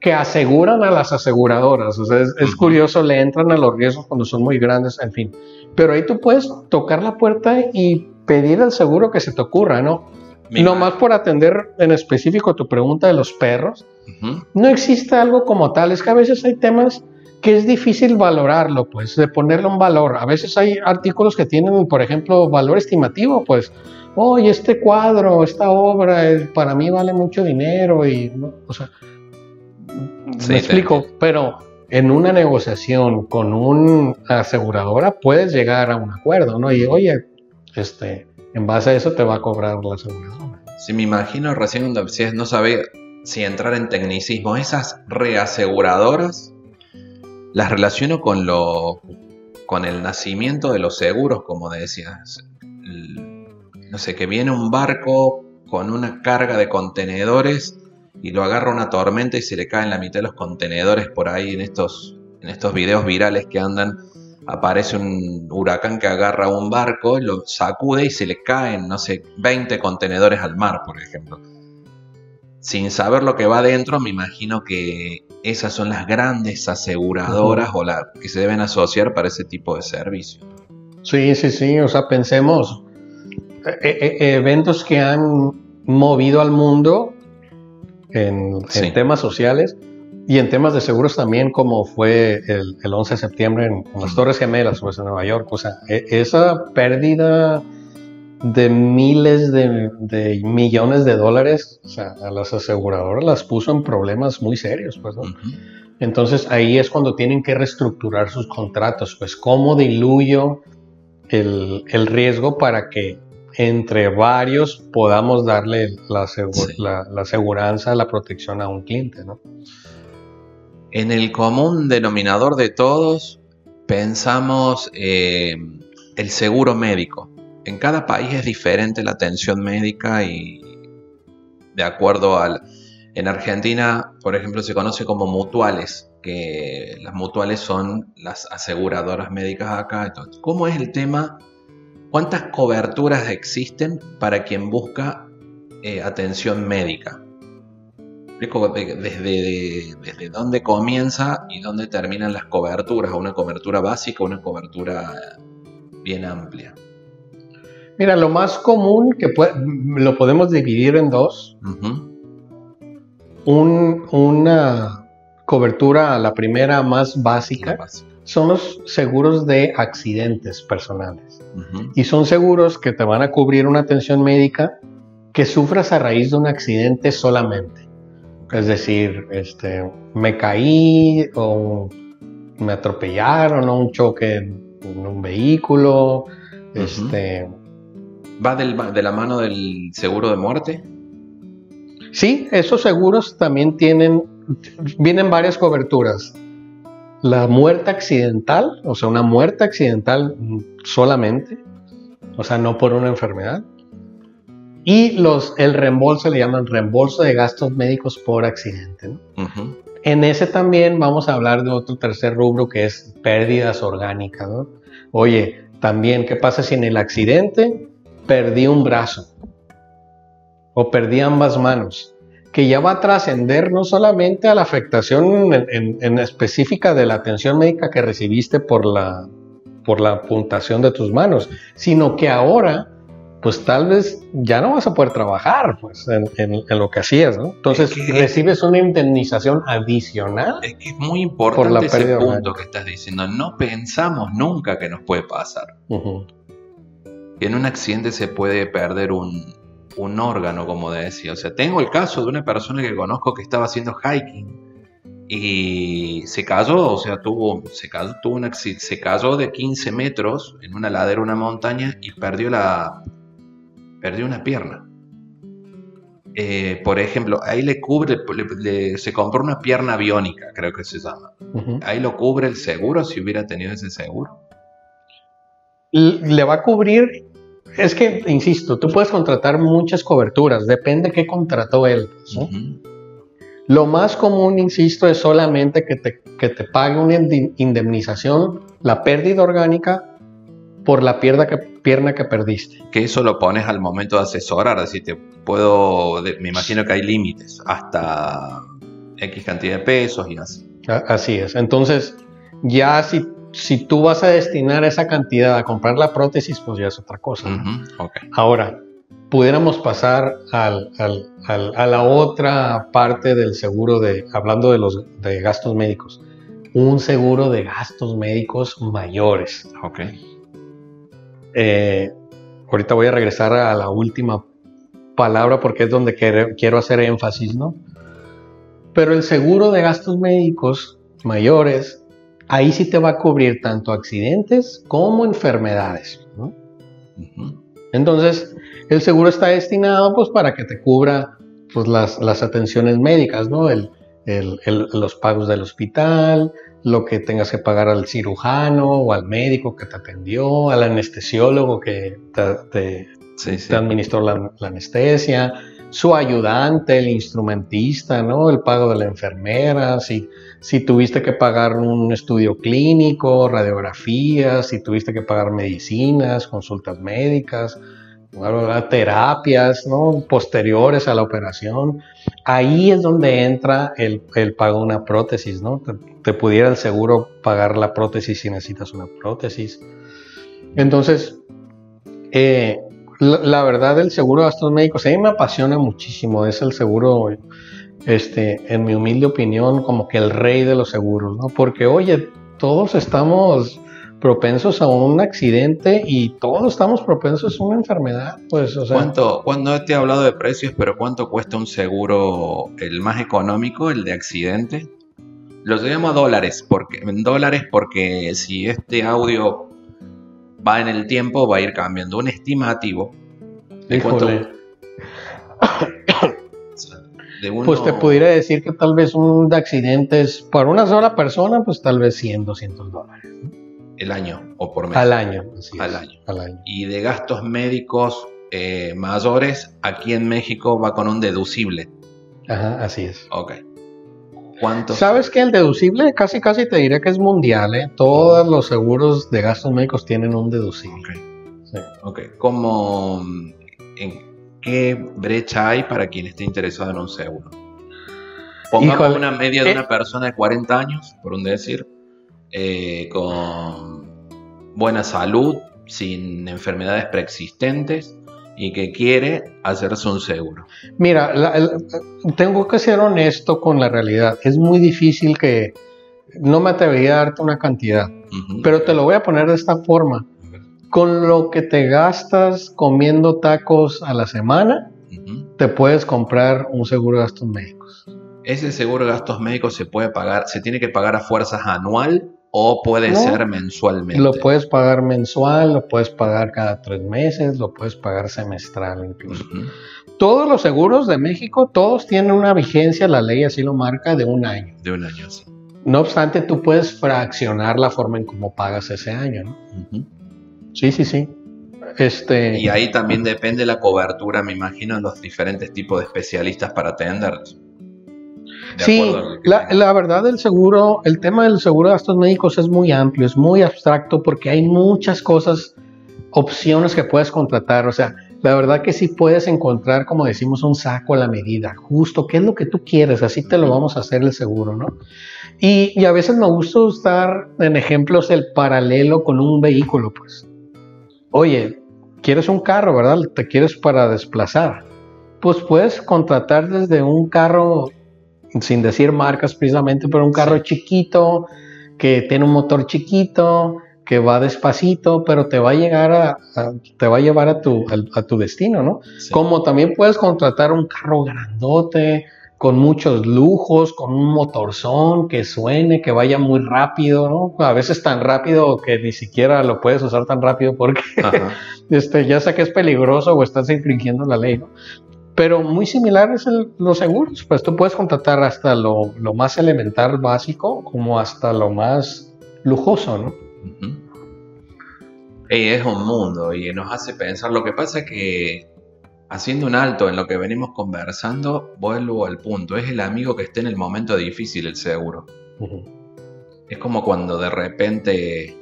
que aseguran a las aseguradoras. O sea, es, curioso, le entran a los riesgos cuando son muy grandes, en fin. Pero ahí tú puedes tocar la puerta y pedir el seguro que se te ocurra, ¿no? No más por atender en específico tu pregunta de los perros. No existe algo como tal. Es que a veces hay temas que es difícil valorarlo, pues, de ponerle un valor. A veces hay artículos que tienen, por ejemplo, valor estimativo, pues, oye, este cuadro, esta obra, para mí vale mucho dinero y, o sea, me explico, pero en una negociación con una aseguradora puedes llegar a un acuerdo, ¿no? Y oye, este, en base a eso te va a cobrar la aseguradora. Sí, me imagino recién cuando no sabía si entrar en tecnicismo, esas reaseguradoras las relaciono con lo con el nacimiento de los seguros, como decías. No sé, que viene un barco con una carga de contenedores y lo agarra una tormenta y se le cae en la mitad de los contenedores por ahí en estos, en estos videos virales que andan. Aparece un huracán que agarra un barco, lo sacude y se le caen, no sé, 20 contenedores al mar, por ejemplo. Sin saber lo que va adentro, me imagino que esas son las grandes aseguradoras o las que se deben asociar para ese tipo de servicio. Sí, sí, sí, o sea, pensemos, eh, eh, eh, eventos que han movido al mundo en, temas sociales y en temas de seguros también, como fue el, 11 de septiembre en, las Torres Gemelas, pues en Nueva York. O sea, e, esa pérdida de miles de, millones de dólares, o sea, a las aseguradoras las puso en problemas muy serios, pues, Entonces ahí es cuando tienen que reestructurar sus contratos, pues cómo diluyo el, el riesgo para que entre varios podamos darle la, la, la aseguranza, la protección a un cliente. ¿no? En el común denominador de todos pensamos eh, el seguro médico. en cada país es diferente la atención médica y de acuerdo al... En Argentina, por ejemplo, se conoce como mutuales, que las mutuales son las aseguradoras médicas acá. Entonces, ¿Cómo es el tema? ¿Cuántas coberturas existen para quien busca eh, atención médica? Desde, desde dónde comienza y dónde terminan las coberturas, una cobertura básica, una cobertura bien amplia. Mira, lo más común que lo podemos dividir en dos. una cobertura, la primera más básica, son los seguros de accidentes personales. Y son seguros que te van a cubrir una atención médica que sufras a raíz de un accidente solamente. Es decir, este, me caí o me atropellaron o un choque en un vehículo, este, ¿Va de la mano del seguro de muerte? Sí, esos seguros también tienen, vienen varias coberturas. La muerte accidental, o sea, una muerte accidental solamente, o sea, no por una enfermedad. Y los, el reembolso le llaman reembolso de gastos médicos por accidente. En ese también vamos a hablar de otro tercer rubro que es pérdidas orgánicas. Oye, también, ¿qué pasa si en el accidente perdí un brazo o perdí ambas manos, que ya va a trascender no solamente a la afectación en, específica de la atención médica que recibiste por la, por la puntación de tus manos, sino que ahora pues tal vez ya no vas a poder trabajar pues, en, lo que hacías, ¿no? Entonces recibes una indemnización adicional. Es que es muy importante ese punto que estás diciendo. No pensamos nunca que nos puede pasar en un accidente se puede perder un, órgano, como decía. O sea, tengo el caso de una persona que conozco que estaba haciendo hiking y se cayó, o sea, tuvo, se cayó, tuvo un se cayó de 15 metros en una ladera, una montaña y perdió la, perdió una pierna. Eh, por ejemplo, ahí le cubre, se compró una pierna biónica, creo que se llama. Ahí lo cubre el seguro si hubiera tenido ese seguro. Le va a cubrir es que, insisto, tú puedes contratar muchas coberturas, depende qué contrató él. Lo más común, insisto, es solamente que te, que te pague una indemnización, la pérdida orgánica, por la pierna que, pierna que perdiste. Que eso lo pones al momento de asesorar, así te puedo, me imagino que hay límites, hasta X cantidad de pesos y así. Así es, entonces ya si si tú vas a destinar esa cantidad a comprar la prótesis, pues ya es otra cosa. Ahora, pudiéramos pasar al, a la otra parte del seguro de, hablando de los de gastos médicos, un seguro de gastos médicos mayores. Ok. Eh, ahorita voy a regresar a la última palabra porque es donde quiero hacer énfasis, ¿no? Pero el seguro de gastos médicos mayores ahí sí te va a cubrir tanto accidentes como enfermedades. Entonces, el seguro está destinado pues, para que te cubra pues, las, atenciones médicas, ¿no? los pagos del hospital, lo que tengas que pagar al cirujano o al médico que te atendió, al anestesiólogo que te, administró la, la, anestesia, su ayudante, el instrumentista, ¿no? El pago de la enfermera, si, si tuviste que pagar un estudio clínico, radiografías, si tuviste que pagar medicinas, consultas médicas, terapias, ¿no? Posteriores a la operación. Ahí es donde entra el, pago de una prótesis, ¿no? Te, pudiera el seguro pagar la prótesis si necesitas una prótesis. Entonces, eh, la, verdad, el seguro de gastos médicos a mí me apasiona muchísimo. Es el seguro, este, en mi humilde opinión, como que el rey de los seguros, ¿no? Porque, oye, todos estamos propensos a un accidente y todos estamos propensos a una enfermedad, pues, o sea. ¿Cuánto, cuando te he hablado de precios, pero cuánto cuesta un seguro, el más económico, el de accidente? Lo llamo dólares, porque, en dólares porque si este audio va en el tiempo, va a ir cambiando. Un estimativo de cuánto. Pues te pudiera decir que tal vez un de accidentes para una sola persona, pues tal vez 100, 200 dólares. el año o por mes. Al año. así Al es, año. Al año. Y de gastos médicos eh, mayores, aquí en México va con un deducible. Ajá, así es. Ok. ¿Cuántos? ¿Sabes que el deducible casi casi te diría que es mundial? ¿eh? Todos los seguros de gastos médicos tienen un deducible. Ok. Sí. Ok. ¿Cómo, en qué brecha hay para quien esté interesado en un seguro? Pongamos Híjole, una media de eh. una persona de 40 años, por un decir, eh, con buena salud, sin enfermedades preexistentes y que quiere hacerse un seguro. Mira, la- tengo que ser honesto con la realidad. Es muy difícil que no me atrevería a darte una cantidad, pero te lo voy a poner de esta forma. Con lo que te gastas comiendo tacos a la semana, te puedes comprar un seguro de gastos médicos. ¿Ese seguro de gastos médicos se puede pagar, se tiene que pagar a fuerzas anual o puede No. ser mensualmente? Lo puedes pagar mensual, lo puedes pagar cada tres meses, lo puedes pagar semestral incluso. Todos los seguros de México, todos tienen una vigencia, la ley así lo marca, de un año. De un año, sí. No obstante, tú puedes fraccionar la forma en cómo pagas ese año, ¿no? Ujú. Sí, sí, sí. Este, Y ahí también depende la cobertura, me imagino, de los diferentes tipos de especialistas para atenderlos. De sí, la, la verdad del seguro, el tema del seguro de gastos médicos es muy amplio, es muy abstracto porque hay muchas cosas, opciones que puedes contratar. O sea, la verdad que sí puedes encontrar, como decimos, un saco a la medida, justo, qué es lo que tú quieres, así te lo vamos a hacer el seguro, ¿no? Y, y a veces me gusta usar en ejemplos el paralelo con un vehículo, pues. Oye, quieres un carro, ¿verdad? Te quieres para desplazar. Pues puedes contratar desde un carro, sin decir marcas precisamente, pero un carro chiquito, que tiene un motor chiquito, que va despacito, pero te va a llegar a, a- te va a llevar a tu, a tu destino, ¿no? Sí. Como también puedes contratar un carro grandote, con muchos lujos, con un motorzón que suene, que vaya muy rápido, ¿no? A veces tan rápido que ni siquiera lo puedes usar tan rápido porque este, ya sé que es peligroso o estás infringiendo la ley, ¿no? Pero muy similar es el- los seguros, pues tú puedes contratar hasta lo, lo más elemental básico como hasta lo más lujoso, ¿no? Ey, es un mundo y nos hace pensar. Lo que pasa es que haciendo un alto en lo que venimos conversando, vuelvo al punto. Es el amigo que esté en el momento difícil, el seguro. Es como cuando de repente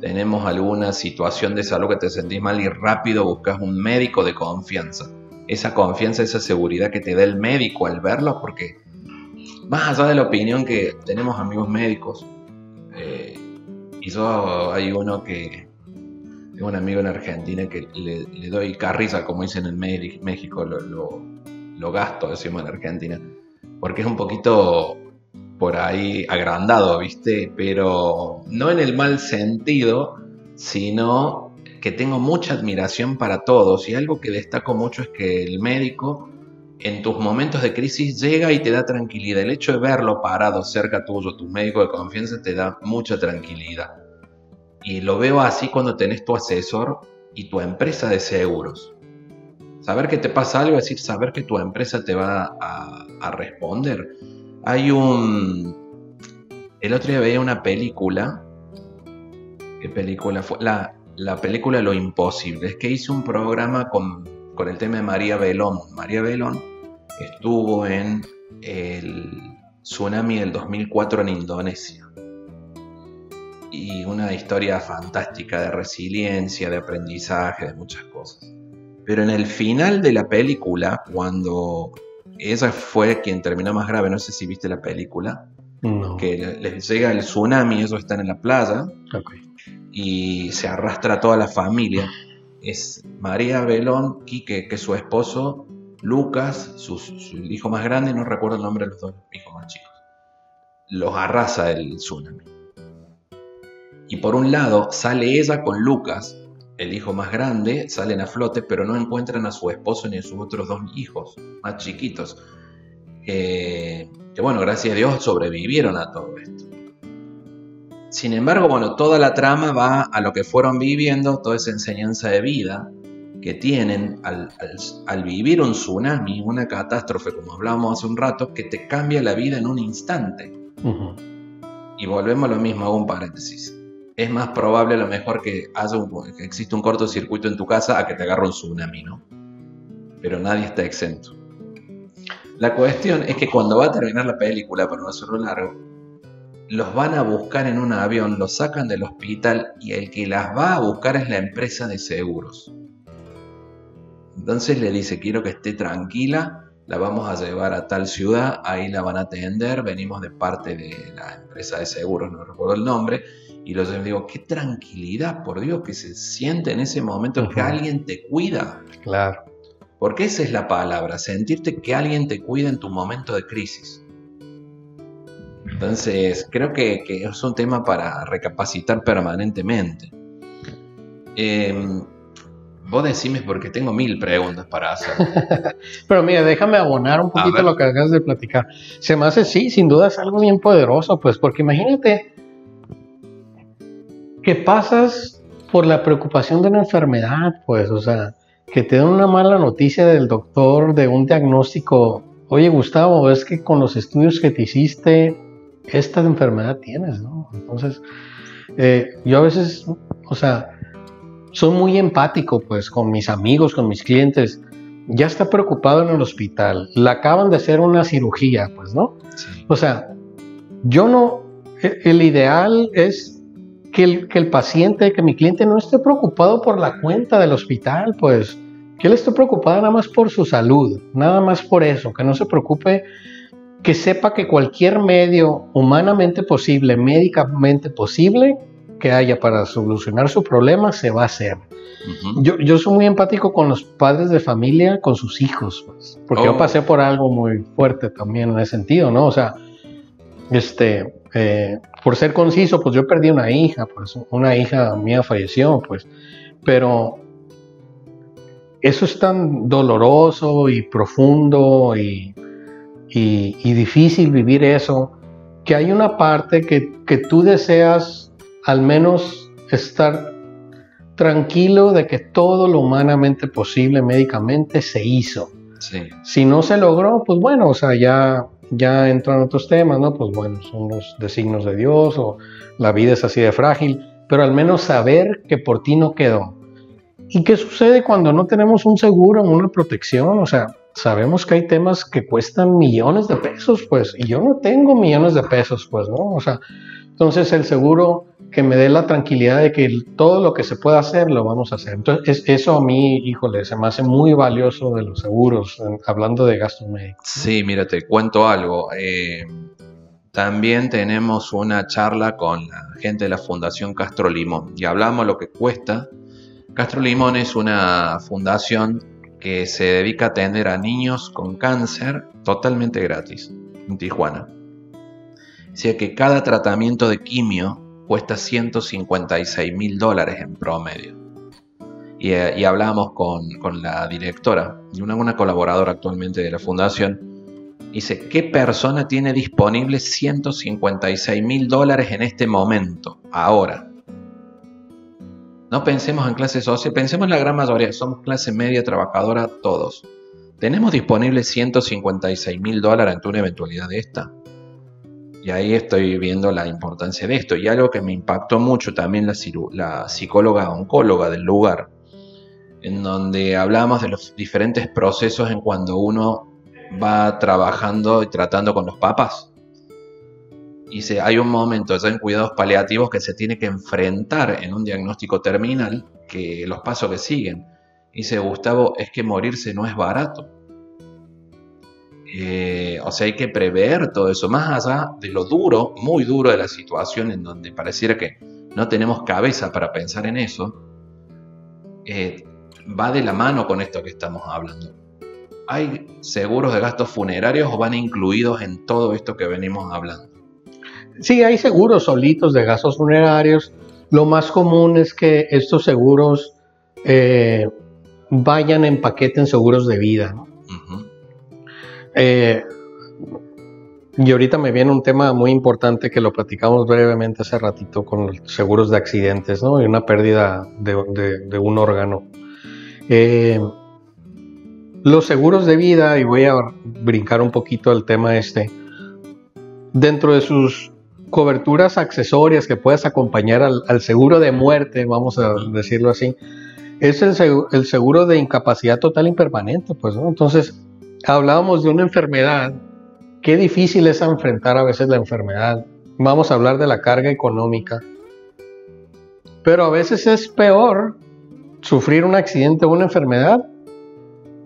tenemos alguna situación de salud que te sentís mal y rápido buscas un médico de confianza. Esa confianza, esa seguridad que te da el médico al verlo, porque más allá de la opinión que tenemos amigos médicos, eh, y yo hay uno que, tengo un amigo en Argentina que le, doy carriza, como dicen en México, lo, lo- lo gasto, decimos en Argentina, porque es un poquito por ahí agrandado, ¿viste? Pero no en el mal sentido, sino que tengo mucha admiración para todos y algo que destaco mucho es que el médico en tus momentos de crisis llega y te da tranquilidad. El hecho de verlo parado cerca tuyo, tu médico de confianza, te da mucha tranquilidad. Y lo veo así cuando tenés tu asesor y tu empresa de seguros. Saber que te pasa algo, es decir, saber que tu empresa te va a, a responder. Hay un... El otro día veía una película. ¿Qué película fue? La, la película Lo Imposible. Es que hice un programa con, con el tema de María Belón. María Belón estuvo en el tsunami del 2004 en Indonesia. Y una historia fantástica de resiliencia, de aprendizaje, de muchas cosas. Pero en el final de la película, cuando ella fue quien terminó más grave, no sé si viste la película, No. que le- les llega el tsunami, ellos están en la playa y se arrastra toda la familia. Es María Belón, Quique, que es su esposo, Lucas, su, su hijo más grande, no recuerdo el nombre de los dos hijos más chicos. Los arrasa el tsunami. Y por un lado sale ella con Lucas, el hijo más grande, salen a flote, pero no encuentran a su esposo ni a sus otros dos hijos más chiquitos. Eh, que bueno, gracias a Dios sobrevivieron a todo esto. Sin embargo, bueno, toda la trama va a lo que fueron viviendo, toda esa enseñanza de vida que tienen al, al- al vivir un tsunami, una catástrofe, como hablábamos hace un rato, que te cambia la vida en un instante. Y volvemos a lo mismo, hago un paréntesis. Es más probable a lo mejor que, haya un, exista un cortocircuito en tu casa a que te agarre un tsunami, ¿no? Pero nadie está exento. La cuestión es que cuando va a terminar la película, para no hacerlo largo, los van a buscar en un avión, los sacan del hospital y el que las va a buscar es la empresa de seguros. Entonces le dice, quiero que esté tranquila, la vamos a llevar a tal ciudad, ahí la van a atender, venimos de parte de la empresa de seguros, no recuerdo el nombre, y los digo, qué tranquilidad, por Dios, que se siente en ese momento que alguien te cuida. Claro. Porque esa es la palabra, sentirte que alguien te cuida en tu momento de crisis. Entonces, creo que, es un tema para recapacitar permanentemente. Em, vos decime porque tengo mil preguntas para hacer. Pero mira, déjame abonar un poquito lo que acabas de platicar. Se me hace, sí, sin duda es algo bien poderoso, pues, porque imagínate que pasas por la preocupación de una enfermedad, pues, o sea, que te den una mala noticia del doctor de un diagnóstico. Oye, Gustavo, es que con los estudios que te hiciste, esta enfermedad tienes, ¿no? Entonces, eh, yo a veces, o sea, soy muy empático, pues, con mis amigos, con mis clientes. Ya está preocupado en el hospital, le acaban de hacer una cirugía, pues, ¿no? O sea, yo no, e, el ideal es que el, que el paciente, que mi cliente no esté preocupado por la cuenta del hospital, pues que él esté preocupado nada más por su salud, nada más por eso, que no se preocupe, que sepa que cualquier medio humanamente posible, médicamente posible, que haya para solucionar su problema, se va a hacer. yo, yo, soy muy empático con los padres de familia, con sus hijos, pues, porque yo oh. pasé por algo muy fuerte también en ese sentido, ¿no? O sea, este, eh, por ser conciso, pues yo perdí una hija, pues una hija mía falleció, pues, pero eso es tan doloroso y profundo y, difícil vivir eso, que hay una parte que, que tú deseas al menos estar tranquilo de que todo lo humanamente posible médicamente se hizo. Si no se logró, pues bueno, o sea, ya ya entran otros temas, ¿no? Pues bueno, son los designos de Dios o la vida es así de frágil, pero al menos saber que por ti no quedó. ¿Y qué sucede cuando no tenemos un seguro, una protección? O sea, sabemos que hay temas que cuestan millones de pesos, pues, y yo no tengo millones de pesos, pues, ¿no? O sea, entonces el seguro que me dé la tranquilidad de que todo lo que se pueda hacer lo vamos a hacer. Entonces, eso a mí, híjole, se me hace muy valioso de los seguros, hablando de gastos médicos. Sí, mira, te cuento algo. Eh, también tenemos una charla con la gente de la Fundación Castro Limón y hablamos lo que cuesta. Castro Limón es una fundación que se dedica a atender a niños con cáncer totalmente gratis en Tijuana. Sea que cada tratamiento de quimio cuesta 156 mil dólares en promedio. Y, eh, hablábamos con, la directora y una, una colaboradora actualmente de la fundación. Dice, ¿qué persona tiene disponible 156 mil dólares en este momento, ahora? No pensemos en clase social, pensemos en la gran mayoría, somos clase media trabajadora todos. ¿Tenemos disponible 156 mil dólares ante una eventualidad de esta? Y ahí estoy viendo la importancia de esto. Y algo que me impactó mucho también la, psicóloga oncóloga del lugar, en donde hablamos de los diferentes procesos en cuando uno va trabajando y tratando con los papás. Y se, hay un momento ya en cuidados paliativos que se tiene que enfrentar en un diagnóstico terminal que los pasos que siguen. Dice Gustavo, es que morirse no es barato. Eh, o sea, hay que prever todo eso, más allá de lo duro, muy duro de la situación en donde pareciera que no tenemos cabeza para pensar en eso, eh, va de la mano con esto que estamos hablando. ¿Hay seguros de gastos funerarios o van incluidos en todo esto que venimos hablando? Sí, hay seguros solitos de gastos funerarios. Lo más común es que estos seguros eh, vayan en paquete en seguros de vida. ¿no? Eh, y ahorita me viene un tema muy importante que lo platicamos brevemente hace ratito con los seguros de accidentes, ¿no? Y una pérdida de, un órgano. Eh, los seguros de vida, y voy a brincar un poquito al tema este, dentro de sus coberturas accesorias que puedes acompañar al, seguro de muerte, vamos a decirlo así, es el seguro, de incapacidad total y permanente, pues, ¿no? Entonces, hablábamos de una enfermedad, qué difícil es enfrentar a veces la enfermedad. Vamos a hablar de la carga económica. Pero a veces es peor sufrir un accidente o una enfermedad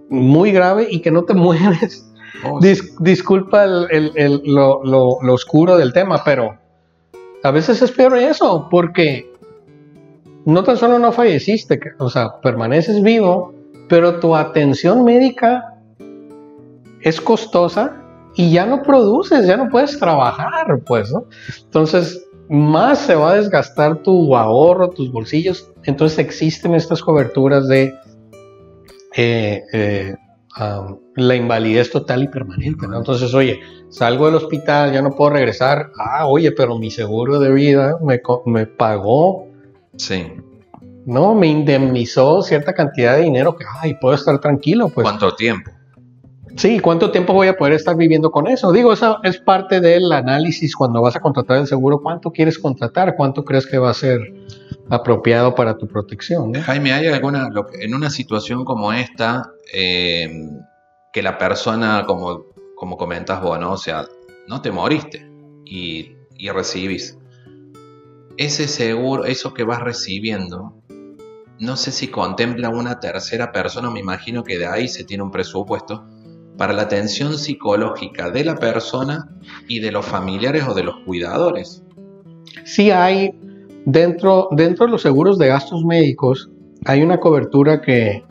muy grave y que no te mueres Oh, disculpa lo, oscuro del tema, pero a veces es peor eso, porque no tan solo no falleciste, o sea, permaneces vivo, pero tu atención médica es costosa y ya no produces, ya no puedes trabajar, pues, ¿no? Entonces, más se va a desgastar tu ahorro, tus bolsillos. Entonces existen estas coberturas de eh, eh, la invalidez total y permanente, ¿no? Entonces, oye, salgo del hospital, ya no puedo regresar. Ah, oye, pero mi seguro de vida me, me pagó. Sí. No, me indemnizó cierta cantidad de dinero que, ay, puedo estar tranquilo, pues. ¿Cuánto tiempo? Sí, ¿cuánto tiempo voy a poder estar viviendo con eso? Digo, eso es parte del análisis cuando vas a contratar el seguro. ¿Cuánto quieres contratar? ¿Cuánto crees que va a ser apropiado para tu protección? Jaime, ¿hay alguna, en una situación como esta, eh, que la persona, como, como comentas vos, ¿no? O sea, no te moriste y, y recibís. Ese seguro, eso que vas recibiendo, no sé si contempla una tercera persona, me imagino que de ahí se tiene un presupuesto para la atención psicológica de la persona y de los familiares o de los cuidadores. Sí hay, dentro, dentro de los seguros de gastos médicos, hay una cobertura que,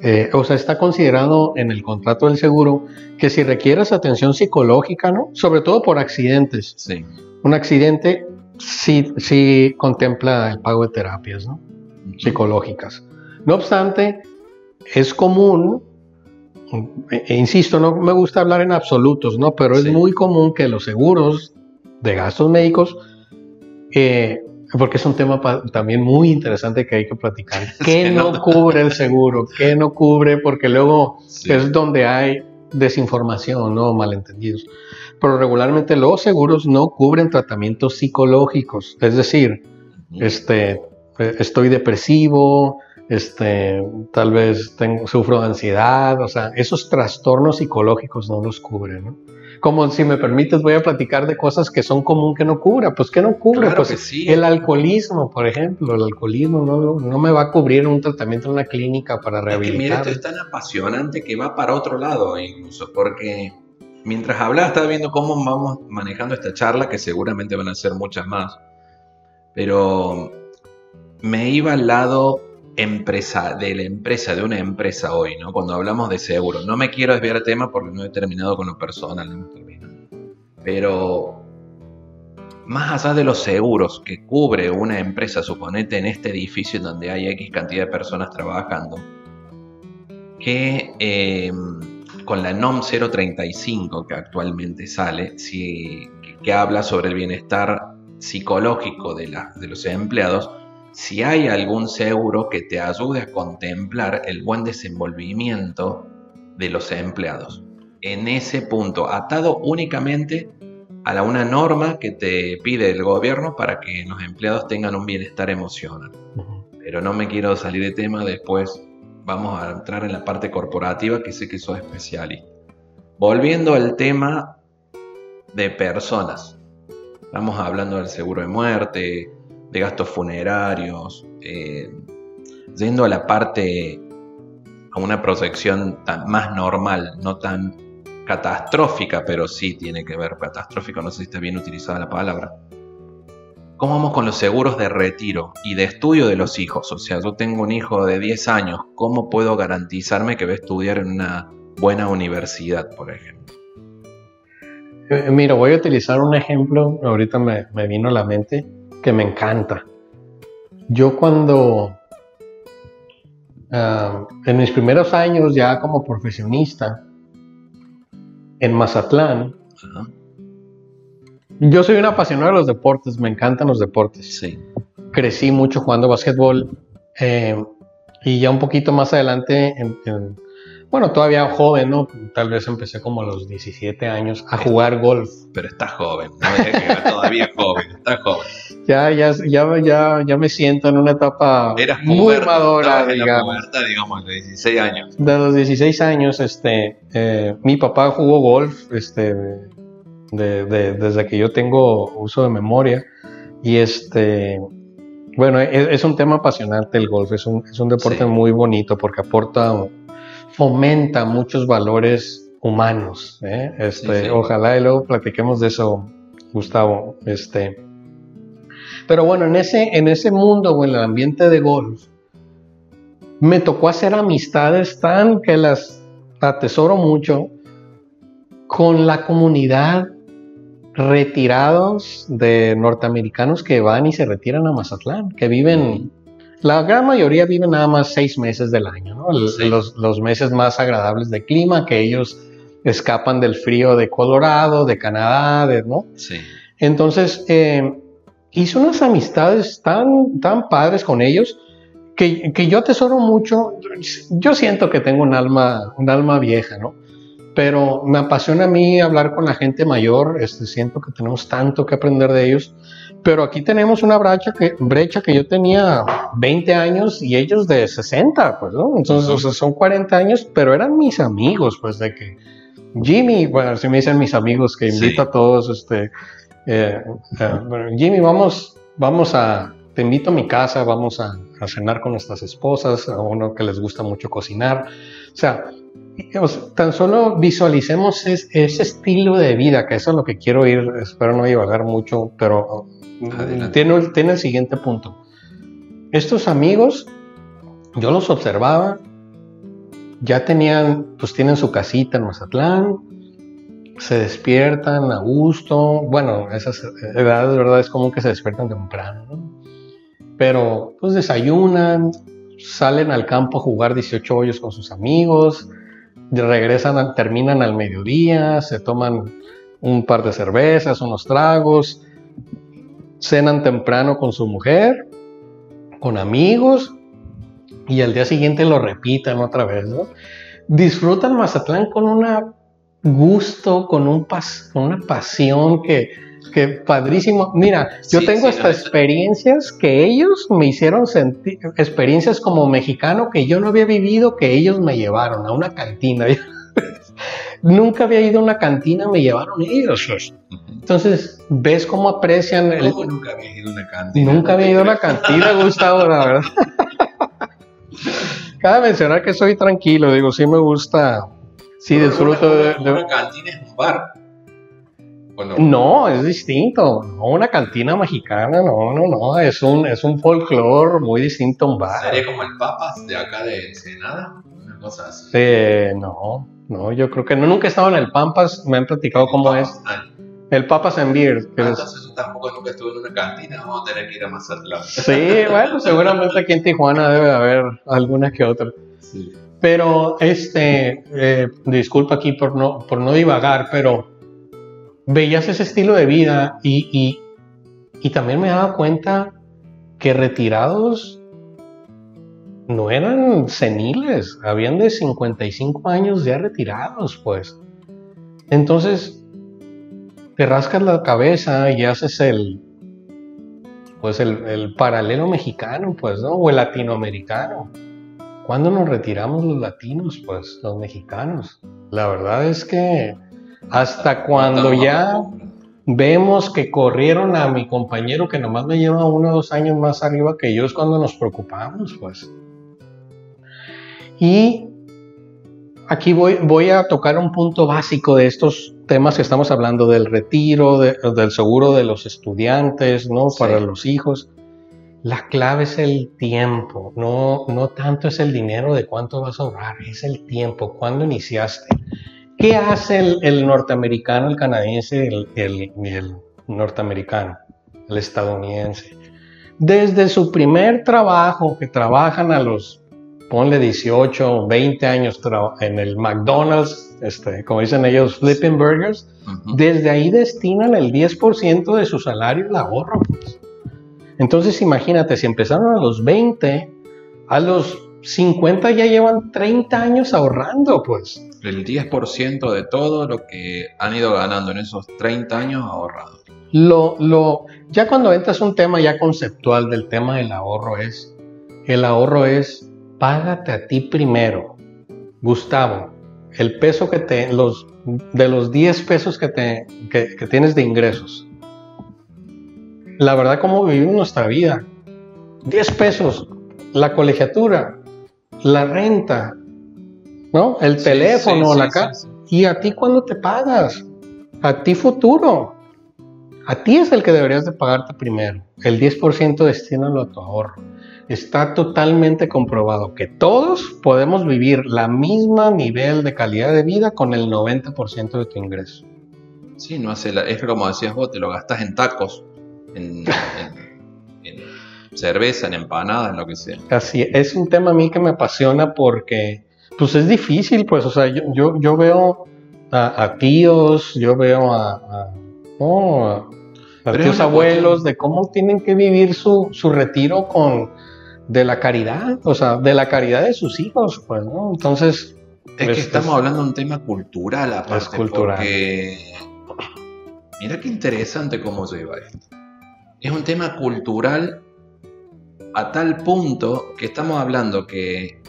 eh, o sea, está considerado en el contrato del seguro que si requieres atención psicológica, ¿no? Sobre todo por accidentes. Sí. Un accidente sí, sí contempla el pago de terapias, ¿no? Psicológicas. No obstante, es común e, insisto, no me gusta hablar en absolutos, ¿no? Pero es muy común que los seguros de gastos médicos, eh, porque es un tema también muy interesante que hay que platicar. ¿Qué no, cubre el seguro? ¿Qué no cubre? Porque luego es donde hay desinformación, ¿no? Malentendidos. Pero regularmente los seguros no cubren tratamientos psicológicos. Es decir, este, eh, estoy depresivo, este, tal vez tengo, sufro de ansiedad, o sea, esos trastornos psicológicos no los cubren, ¿no? Como si me permites, voy a platicar de cosas que son común que no cubra. Pues que no cubre, pues el alcoholismo, por ejemplo, el alcoholismo no, me va a cubrir un tratamiento en una clínica para rehabilitar. mira, esto es tan apasionante que va para otro lado incluso, porque mientras hablaba estaba viendo cómo vamos manejando esta charla, que seguramente van a ser muchas más, pero me iba al lado empresa, de la empresa, de una empresa hoy, ¿no? Cuando hablamos de seguro. No me quiero desviar el tema porque no he terminado con lo personal, no hemos terminado. Pero más allá de los seguros que cubre una empresa, suponete en este edificio donde hay X cantidad de personas trabajando, que em, con la NOM 035 que actualmente sale, si, que, habla sobre el bienestar psicológico de los empleados, si hay algún seguro que te ayude a contemplar el buen desenvolvimiento de los empleados. En ese punto, atado únicamente a la, una norma que te pide el gobierno para que los empleados tengan un bienestar emocional. Pero no me quiero salir de tema, después vamos a entrar en la parte corporativa que sé que sos especialista. Volviendo al tema de personas. Estamos hablando del seguro de muerte, de gastos funerarios, eh, yendo a la parte, a una proyección más normal, no tan catastrófica, pero sí tiene que ver, catastrófico, no sé si está bien utilizada la palabra. ¿Cómo vamos con los seguros de retiro y de estudio de los hijos? O sea, yo tengo un hijo de 10 años, ¿cómo puedo garantizarme que va a estudiar en una buena universidad, por ejemplo? Eh, mira, voy a utilizar un ejemplo, ahorita me vino a la mente que me encanta. Yo cuando, ah, en mis primeros años ya como profesionista, en Mazatlán, yo soy un apasionado de los deportes, me encantan los deportes. Sí. Crecí mucho jugando básquetbol eh, y ya un poquito más adelante bueno, todavía joven, ¿no? Tal vez empecé como a los 17 años a jugar golf. Pero estás joven, no todavía joven, estás joven. Ya, ya, ya, ya, ya me siento en una etapa muy madura, digamos. digamos, de 16 años. De los 16 años, este, eh, mi papá jugó golf, este, desde que yo tengo uso de memoria. Y este, bueno, es, un tema apasionante el golf, es un, es un deporte muy bonito porque aporta fomenta muchos valores humanos. ¿eh? Este, Ojalá y luego platiquemos de eso, Gustavo. Este. Pero bueno, en ese, en ese mundo o en el ambiente de golf, me tocó hacer amistades tan que las atesoro mucho con la comunidad retirados de norteamericanos que van y se retiran a Mazatlán, que viven la gran mayoría vive nada más seis meses del año, ¿no? los, meses más agradables de clima, que ellos escapan del frío de Colorado, de Canadá, ¿no? Sí. Entonces, eh, hice unas amistades tan, tan padres con ellos que, que, yo atesoro mucho. Yo siento que tengo un alma, un alma vieja, ¿no? Pero me apasiona a mí hablar con la gente mayor, este, siento que tenemos tanto que aprender de ellos. Pero aquí tenemos una brecha que, brecha que yo tenía 20 años y ellos de 60, pues, ¿no? Entonces, son 40 años, pero eran mis amigos, pues, de que Jimmy, bueno, si me dicen mis amigos que invito a todos, este, eh, eh, Jimmy, vamos, vamos a, te invito a mi casa, vamos a, a, cenar con nuestras esposas, a uno que les gusta mucho cocinar. O sea, tan solo visualicemos ese estilo de vida, que eso es lo que quiero ir, espero no divagar mucho, pero tiene, el siguiente punto. Estos amigos, yo los observaba, ya tenían, pues tienen su casita en Mazatlán, se despiertan a gusto, bueno, esas edades, de verdad, es común que se despiertan temprano, ¿no? Pero, pues desayunan, salen al campo a jugar 18 hoyos con sus amigos, regresan, terminan al mediodía, se toman un par de cervezas, unos tragos, cenan temprano con su mujer, con amigos, y al día siguiente lo repitan otra vez, ¿no? Disfrutan Mazatlán con un gusto, con, un con una pasión que, que padrísimo. Mira, yo tengo estas experiencias que ellos me hicieron sentir, experiencias como mexicano que yo no había vivido, que ellos me llevaron a una cantina. Nunca había ido a una cantina, me llevaron ellos. Entonces, ves cómo aprecian. El... nunca había ido a una cantina? Nunca había ido a una cantina, Gustavo, la verdad. Cabe mencionar que soy tranquilo, digo, sí me gusta, sí disfruto de, Una cantina es un bar. No? es distinto. No, una cantina mexicana, no, no, no. Es un, es un folclore muy distinto a un bar. ¿Sería como el Papas de acá de Ensenada? Una cosa así. Eh, no, no, yo creo que no. Nunca he estado en el Pampas, me han platicado cómo es. El Papas en Beer. Que Entonces yo tampoco nunca estuve en una cantina, vamos a tener que ir a Mazatlán. Sí, bueno, seguramente aquí en Tijuana debe haber alguna que otra. Sí. Pero, este, eh, disculpa aquí por no, por no divagar, pero veías ese estilo de vida y, y, y también me daba cuenta que retirados no eran seniles, habían de 55 años ya retirados, pues. Entonces, te rascas la cabeza y haces el, pues el, paralelo mexicano, pues, ¿no? O el latinoamericano. ¿Cuándo nos retiramos los latinos, pues, los mexicanos? La verdad es que hasta cuando ya vemos que corrieron a mi compañero que nomás me lleva uno o dos años más arriba que yo, es cuando nos preocupamos, pues. Y aquí voy, voy a tocar un punto básico de estos temas que estamos hablando, del retiro, del seguro de los estudiantes, ¿no? Para los hijos. La clave es el tiempo, no, no tanto es el dinero de cuánto vas a ahorrar, es el tiempo, cuándo iniciaste. ¿Qué hace el, norteamericano, el canadiense, el, el norteamericano, el estadounidense? Desde su primer trabajo, que trabajan a los ponle 18 o 20 años en el McDonald's, este, como dicen ellos, flipping burgers, desde ahí destinan el 10% de su salario al ahorro. Pues. Entonces imagínate, si empezaron a los 20, a los 50 ya llevan 30 años ahorrando, pues. El 10% de todo lo que han ido ganando en esos 30 años ahorrado. Lo, lo, ya cuando entras un tema ya conceptual del tema del ahorro es, el ahorro es, págate a ti primero. Gustavo, el peso que te, los, de los 10 pesos que, te, que, que tienes de ingresos. La verdad, cómo vivimos nuestra vida. 10 pesos, la colegiatura, la renta, ¿no? El Sí, teléfono, sí, la casa. ¿Y a ti cuándo te pagas? A ti futuro. A ti es el que deberías de pagarte primero. El 10% destínalo a tu ahorro. Está totalmente comprobado que todos podemos vivir la misma nivel de calidad de vida con el 90% de tu ingreso. Sí, no hace la- es como decías vos, te lo gastas en tacos, en, en- en cerveza, en empanadas, en lo que sea. Así es un tema a mí que me apasiona porque pues es difícil, pues, o sea, yo, yo, yo veo a, a tíos, yo veo a, a- a- es tíos abuelos cuestión- de cómo tienen que vivir su, su retiro con de la caridad, o sea, de la caridad de sus hijos, pues, ¿no? Entonces, Es que Es- estamos es- hablando de un tema cultural aparte, cultural. porque mira qué interesante cómo lleva esto. Es un tema cultural a tal punto que estamos hablando que,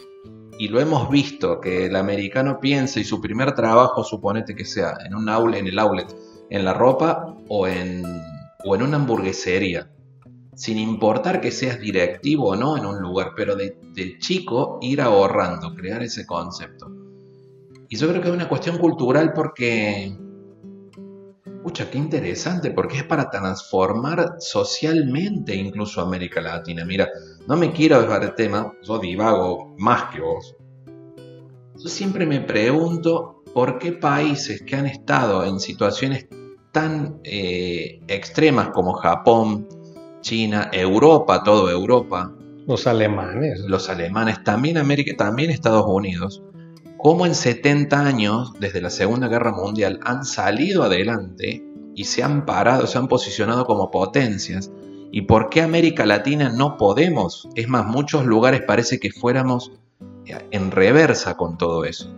y lo hemos visto, que el americano piensa y su primer trabajo, suponete que sea en un outlet, en el outlet, en la ropa o en, o en una hamburguesería. Sin importar que seas directivo o no en un lugar, pero de, chico ir ahorrando, crear ese concepto. Y yo creo que es una cuestión cultural porque. Pucha, qué interesante, porque es para transformar socialmente incluso América Latina. Mira, no me quiero dejar el tema, yo divago más que vos. Yo siempre me pregunto por qué países que han estado en situaciones tan eh, extremas como Japón, China, Europa, todo Europa, los alemanes, los alemanes, también América, también Estados Unidos, cómo en 70 años, desde la Segunda Guerra Mundial, han salido adelante y se han parado, se han posicionado como potencias. ¿Y por qué América Latina no podemos? Es más, muchos lugares parece que fuéramos en reversa con todo eso.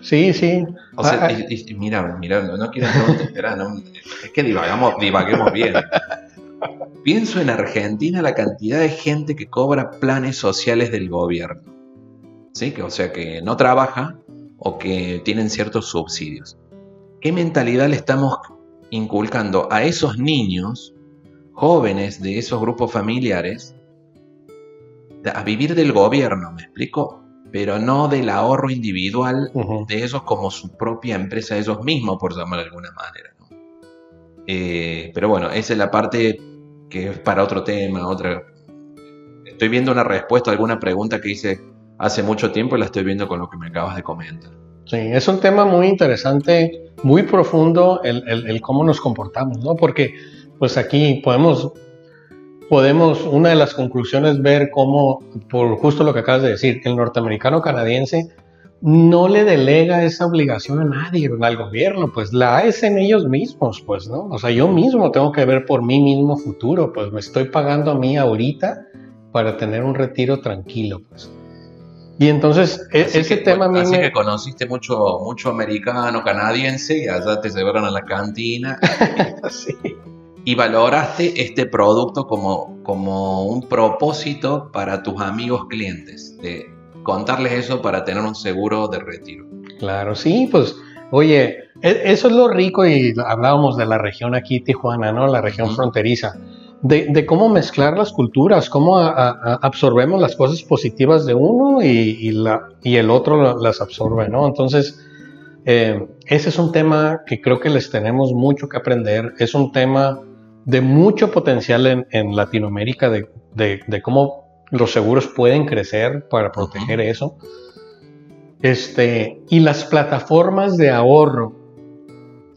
Sí, sí. O sea, Ah, y- y- mira, mira, no, no quiero no, espera, no, es que divagamos, divaguemos bien. Pienso en Argentina la cantidad de gente que cobra planes sociales del gobierno. ¿Sí? Que, o sea, que no trabaja o que tienen ciertos subsidios. ¿Qué mentalidad le estamos inculcando a esos niños, jóvenes de esos grupos familiares, a vivir del gobierno, ¿me explico? Pero no del ahorro individual de ellos como su propia empresa, ellos mismos, por llamar de alguna manera. Eh, pero bueno, esa es la parte que es para otro tema, otra. Estoy viendo una respuesta a alguna pregunta que hice hace mucho tiempo y la estoy viendo con lo que me acabas de comentar. Sí, es un tema muy interesante, muy profundo el, el- el cómo nos comportamos, ¿no? Porque pues aquí podemos, podemos, una de las conclusiones ver cómo, por justo lo que acabas de decir, el norteamericano canadiense no le delega esa obligación a nadie, al gobierno, pues la es en ellos mismos, pues, ¿no? O sea, yo mismo tengo que ver por mí mismo futuro, pues me estoy pagando a mí ahorita para tener un retiro tranquilo, pues. Y entonces, e- Así ese que, tema a mí así me... que conociste mucho, mucho americano, canadiense, y allá te llevaron a la cantina Sí. y valoraste este producto como, como un propósito para tus amigos clientes, de contarles eso para tener un seguro de retiro. Claro, sí, pues, oye, e- eso es lo rico y hablábamos de la región aquí, Tijuana, ¿no? La región fronteriza, de, de cómo mezclar las culturas, cómo a- a- absorbemos las cosas positivas de uno y, y la, y el otro la- las absorbe, ¿no? Entonces, eh, ese es un tema que creo que les tenemos mucho que aprender, es un tema de mucho potencial en, en Latinoamérica, de, de- de cómo los seguros pueden crecer para proteger eso. Este, y las plataformas de ahorro,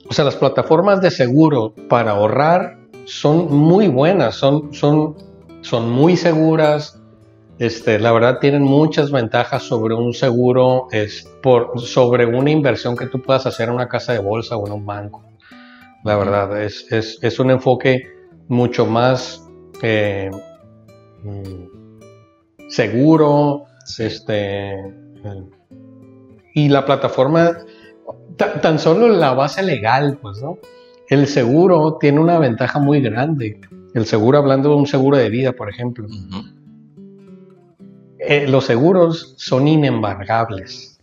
o sea, las plataformas de seguro para ahorrar son muy buenas, son, son, son muy seguras. Este, la verdad tienen muchas ventajas sobre un seguro, es por, sobre una inversión que tú puedas hacer en una casa de bolsa o en un banco. La verdad, es, es, es un enfoque mucho más eh, seguro, Este, y la plataforma, tan solo la base legal, pues, ¿no? El seguro tiene una ventaja muy grande. El seguro, hablando de un seguro de vida, por ejemplo. Eh, los seguros son inembargables.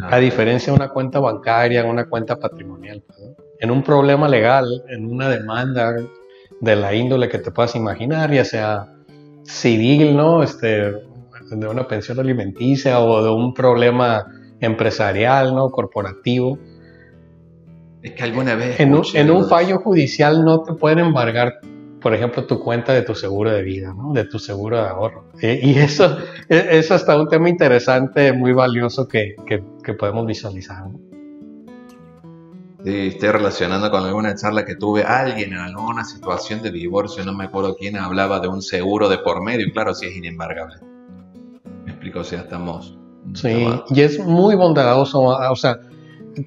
A diferencia de una cuenta bancaria, una cuenta patrimonial. En un problema legal, en una demanda de la índole que te puedas imaginar, ya sea civil, ¿no? Este, de una pensión alimenticia o de un problema empresarial, ¿no? Corporativo. Es que alguna vez... En un, en un fallo judicial no te pueden embargar, por ejemplo, tu cuenta de tu seguro de vida, ¿no? De tu seguro de ahorro. Eh, y eso, eso está un tema interesante, muy valioso que, que, que podemos visualizar. ¿no? Sí, estoy relacionando con alguna charla que tuve. Alguien en alguna situación de divorcio, no me acuerdo quién, hablaba de un seguro de por medio. Claro, sí es inembargable. Me explico, o sea, estamos. Sí, y es muy bondadoso. O sea,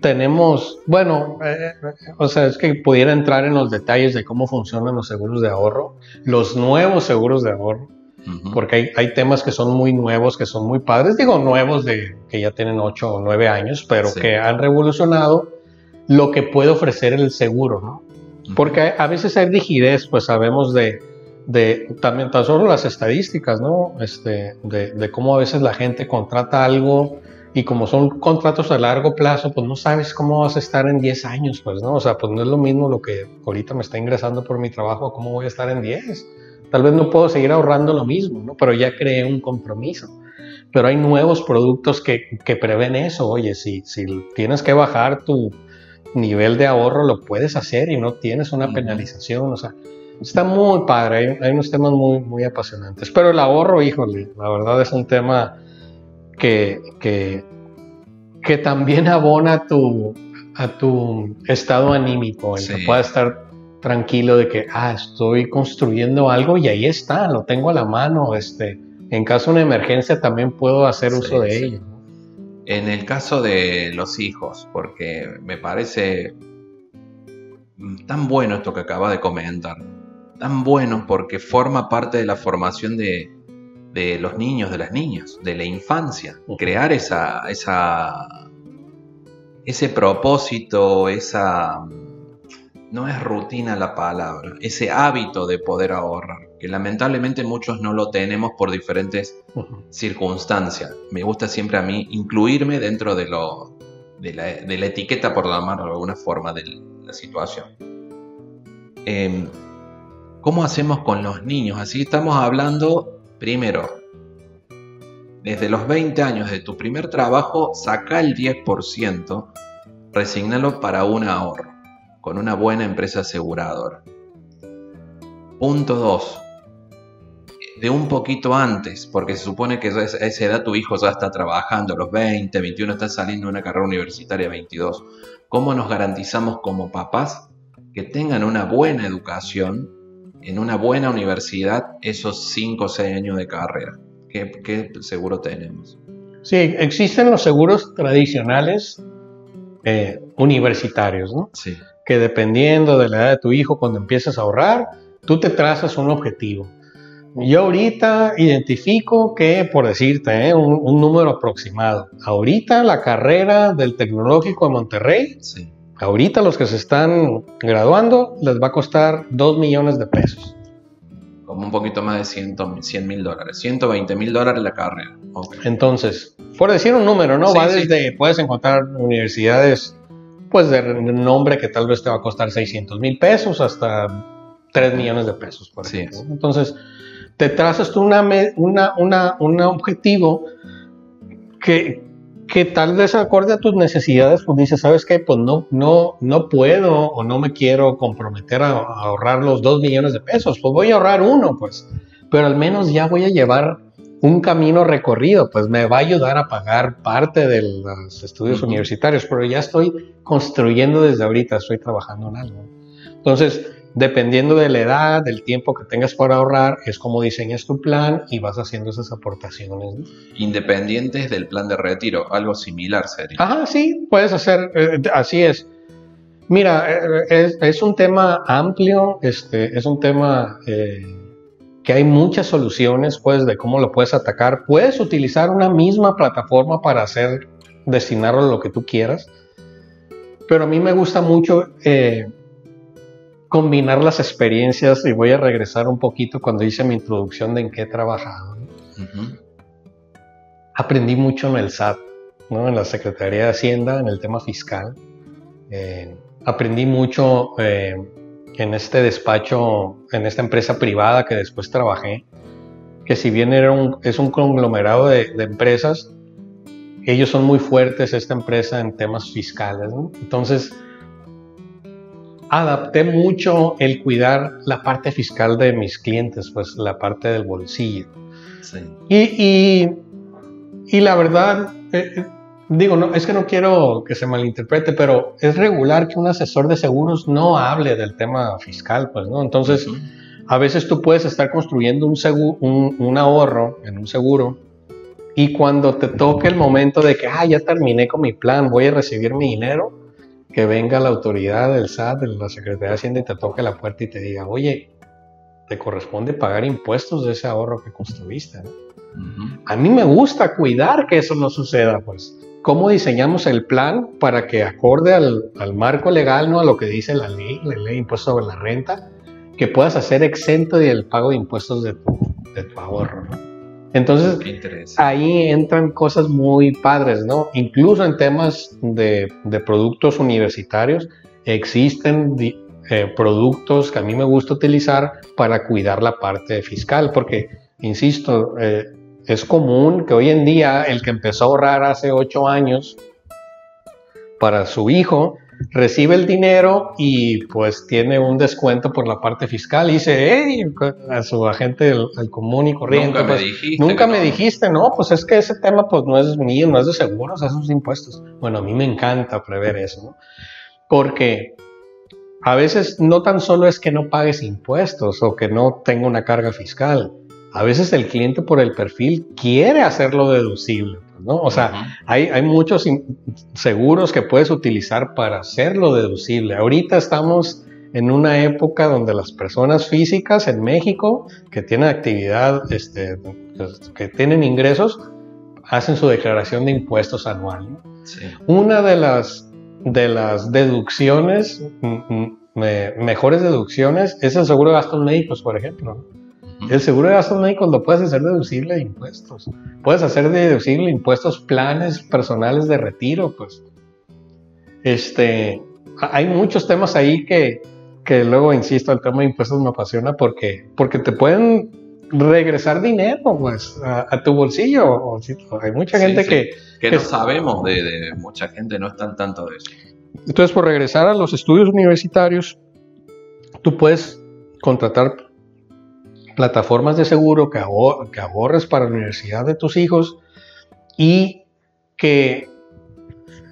tenemos, bueno, eh, o sea, es que pudiera entrar en los detalles de cómo funcionan los seguros de ahorro, los nuevos seguros de ahorro, porque hay, hay, temas que son muy nuevos, que son muy padres, digo nuevos de que ya tienen 8 o 9 años, pero que han revolucionado lo que puede ofrecer el seguro, ¿no? Porque a veces hay rigidez, pues sabemos de, de también tan solo las estadísticas, ¿no? Este, de, de, cómo a veces la gente contrata algo y como son contratos a largo plazo, pues no sabes cómo vas a estar en 10 años, pues, ¿no? O sea, pues no es lo mismo lo que ahorita me está ingresando por mi trabajo, cómo voy a estar en 10. Tal vez no puedo seguir ahorrando lo mismo, ¿no? Pero ya creé un compromiso. Pero hay nuevos productos que, que prevén eso. Oye, si, si tienes que bajar tu, nivel de ahorro lo puedes hacer y no tienes una penalización. O sea, está muy padre, hay, unos temas muy, muy apasionantes. Pero el ahorro, híjole, la verdad es un tema que, que, que también abona a tu, a tu estado anímico, en que puedas estar tranquilo de que, ah, estoy construyendo algo y ahí está, lo tengo a la mano, este, en caso de una emergencia también puedo hacer uso de ello. En el caso de los hijos, porque me parece tan bueno esto que acaba de comentar, tan bueno porque forma parte de la formación de, los niños, de las niñas, de la infancia, crear esa, esa, ese propósito, esa, no es rutina la palabra, ese hábito de poder ahorrar, que lamentablemente muchos no lo tenemos por diferentes circunstancias. Me gusta siempre a mí incluirme dentro de, lo, de, la, etiqueta, por llamarlo de alguna forma, de la situación. Em, ¿Cómo hacemos con los niños? Así estamos hablando, primero, desde los 20 años de tu primer trabajo, saca el 10%, resignalo para un ahorro con una buena empresa aseguradora. Punto 2. De un poquito antes, porque se supone que a esa edad tu hijo ya está trabajando, los 20, 21 está saliendo de una carrera universitaria, 22. ¿Cómo nos garantizamos como papás que tengan una buena educación en una buena universidad esos 5 o 6 años de carrera? ¿Qué, seguro tenemos? Sí, existen los seguros tradicionales eh, universitarios, ¿no? Sí que dependiendo de la edad de tu hijo, cuando empiezas a ahorrar, tú te trazas un objetivo. Yo ahorita identifico que, por decirte, ¿eh? un, número aproximado. Ahorita la carrera del tecnológico de Monterrey, ahorita los que se están graduando, les va a costar 2 millones de pesos. Como un poquito más de 100 mil dólares. 120 mil dólares la carrera. Entonces, por decir un número, ¿no? va desde, puedes encontrar universidades pues de nombre que tal vez te va a costar 600 mil pesos hasta 3 millones de pesos, por ejemplo. Entonces, te trazas tú una, una, un objetivo que, que tal vez acorde a tus necesidades, pues dices, ¿sabes qué? Pues no, no, no puedo o no me quiero comprometer a, a ahorrar los 2 millones de pesos, pues voy a ahorrar uno, pues, pero al menos ya voy a llevar un camino recorrido, pues me va a ayudar a pagar parte de los estudios universitarios, pero ya estoy construyendo desde ahorita, estoy trabajando en algo. Entonces, dependiendo de la edad, del tiempo que tengas para ahorrar, es como diseñas tu plan y vas haciendo esas aportaciones. Independientes del plan de retiro, algo similar sería. Ajá, sí, puedes hacer, eh, así es. Mira, eh, es, un tema amplio, este, es un tema... Eh, que hay muchas soluciones pues de cómo lo puedes atacar. Puedes utilizar una misma plataforma para hacer, destinarlo a lo que tú quieras. Pero a mí me gusta mucho eh, combinar las experiencias y voy a regresar un poquito cuando hice mi introducción de en qué he trabajado. Aprendí mucho en el SAT, ¿no? en la Secretaría de Hacienda, en el tema fiscal. Eh, aprendí mucho eh, en este despacho, en esta empresa privada que después trabajé, que si bien era un, es un conglomerado de, empresas, ellos son muy fuertes, esta empresa, en temas fiscales. Entonces, adapté mucho el cuidar la parte fiscal de mis clientes, pues la parte del bolsillo. Y, y, la verdad, eh, eh, digo, no, es que no quiero que se malinterprete, pero es regular que un asesor de seguros no hable del tema fiscal, pues, ¿no? Entonces, a veces tú puedes estar construyendo un, seguro, un, ahorro en un seguro y cuando te toque el momento de que, ah, ya terminé con mi plan, voy a recibir mi dinero, que venga la autoridad del SAT, de la Secretaría de Hacienda y te toque la puerta y te diga, oye, te corresponde pagar impuestos de ese ahorro que construiste. A mí me gusta cuidar que eso no suceda, pues cómo diseñamos el plan para que acorde al, marco legal, ¿no? a lo que dice la ley, la ley de impuestos sobre la renta, que puedas hacer exento del pago de impuestos de tu, de tu ahorro. Entonces, ahí entran cosas muy padres, ¿no? Incluso en temas de, de productos universitarios, existen eh, productos que a mí me gusta utilizar para cuidar la parte fiscal, porque, insisto, eh, es común que hoy en día el que empezó a ahorrar hace ocho años para su hijo recibe el dinero y pues tiene un descuento por la parte fiscal y dice, hey, a su agente al común y corriente. Nunca me pues, dijiste. Nunca me dijiste, no, pues es que ese tema pues no es mío, no es de seguros, esos impuestos. Bueno, a mí me encanta prever eso, ¿no? Porque a veces no tan solo es que no pagues impuestos o que no tenga una carga fiscal, a veces el cliente por el perfil quiere hacerlo deducible, ¿no? O sea, hay, hay, muchos seguros que puedes utilizar para hacerlo deducible. Ahorita estamos en una época donde las personas físicas en México que tienen actividad, este, que tienen ingresos, hacen su declaración de impuestos anual. Una de las, de las deducciones, mejores deducciones, es el seguro de gastos médicos, por ejemplo. El seguro de gastos médicos lo puedes hacer deducible de impuestos. Puedes hacer deducible impuestos planes personales de retiro, pues. Este, hay muchos temas ahí que, que luego, insisto, el tema de impuestos me apasiona porque, porque te pueden regresar dinero, pues, a, tu bolsillo. Hay mucha gente que... Que, no sabemos de, de, mucha gente, no están tanto de eso. Entonces, por regresar a los estudios universitarios, tú puedes contratar plataformas de seguro que, que ahorres para la universidad de tus hijos y que,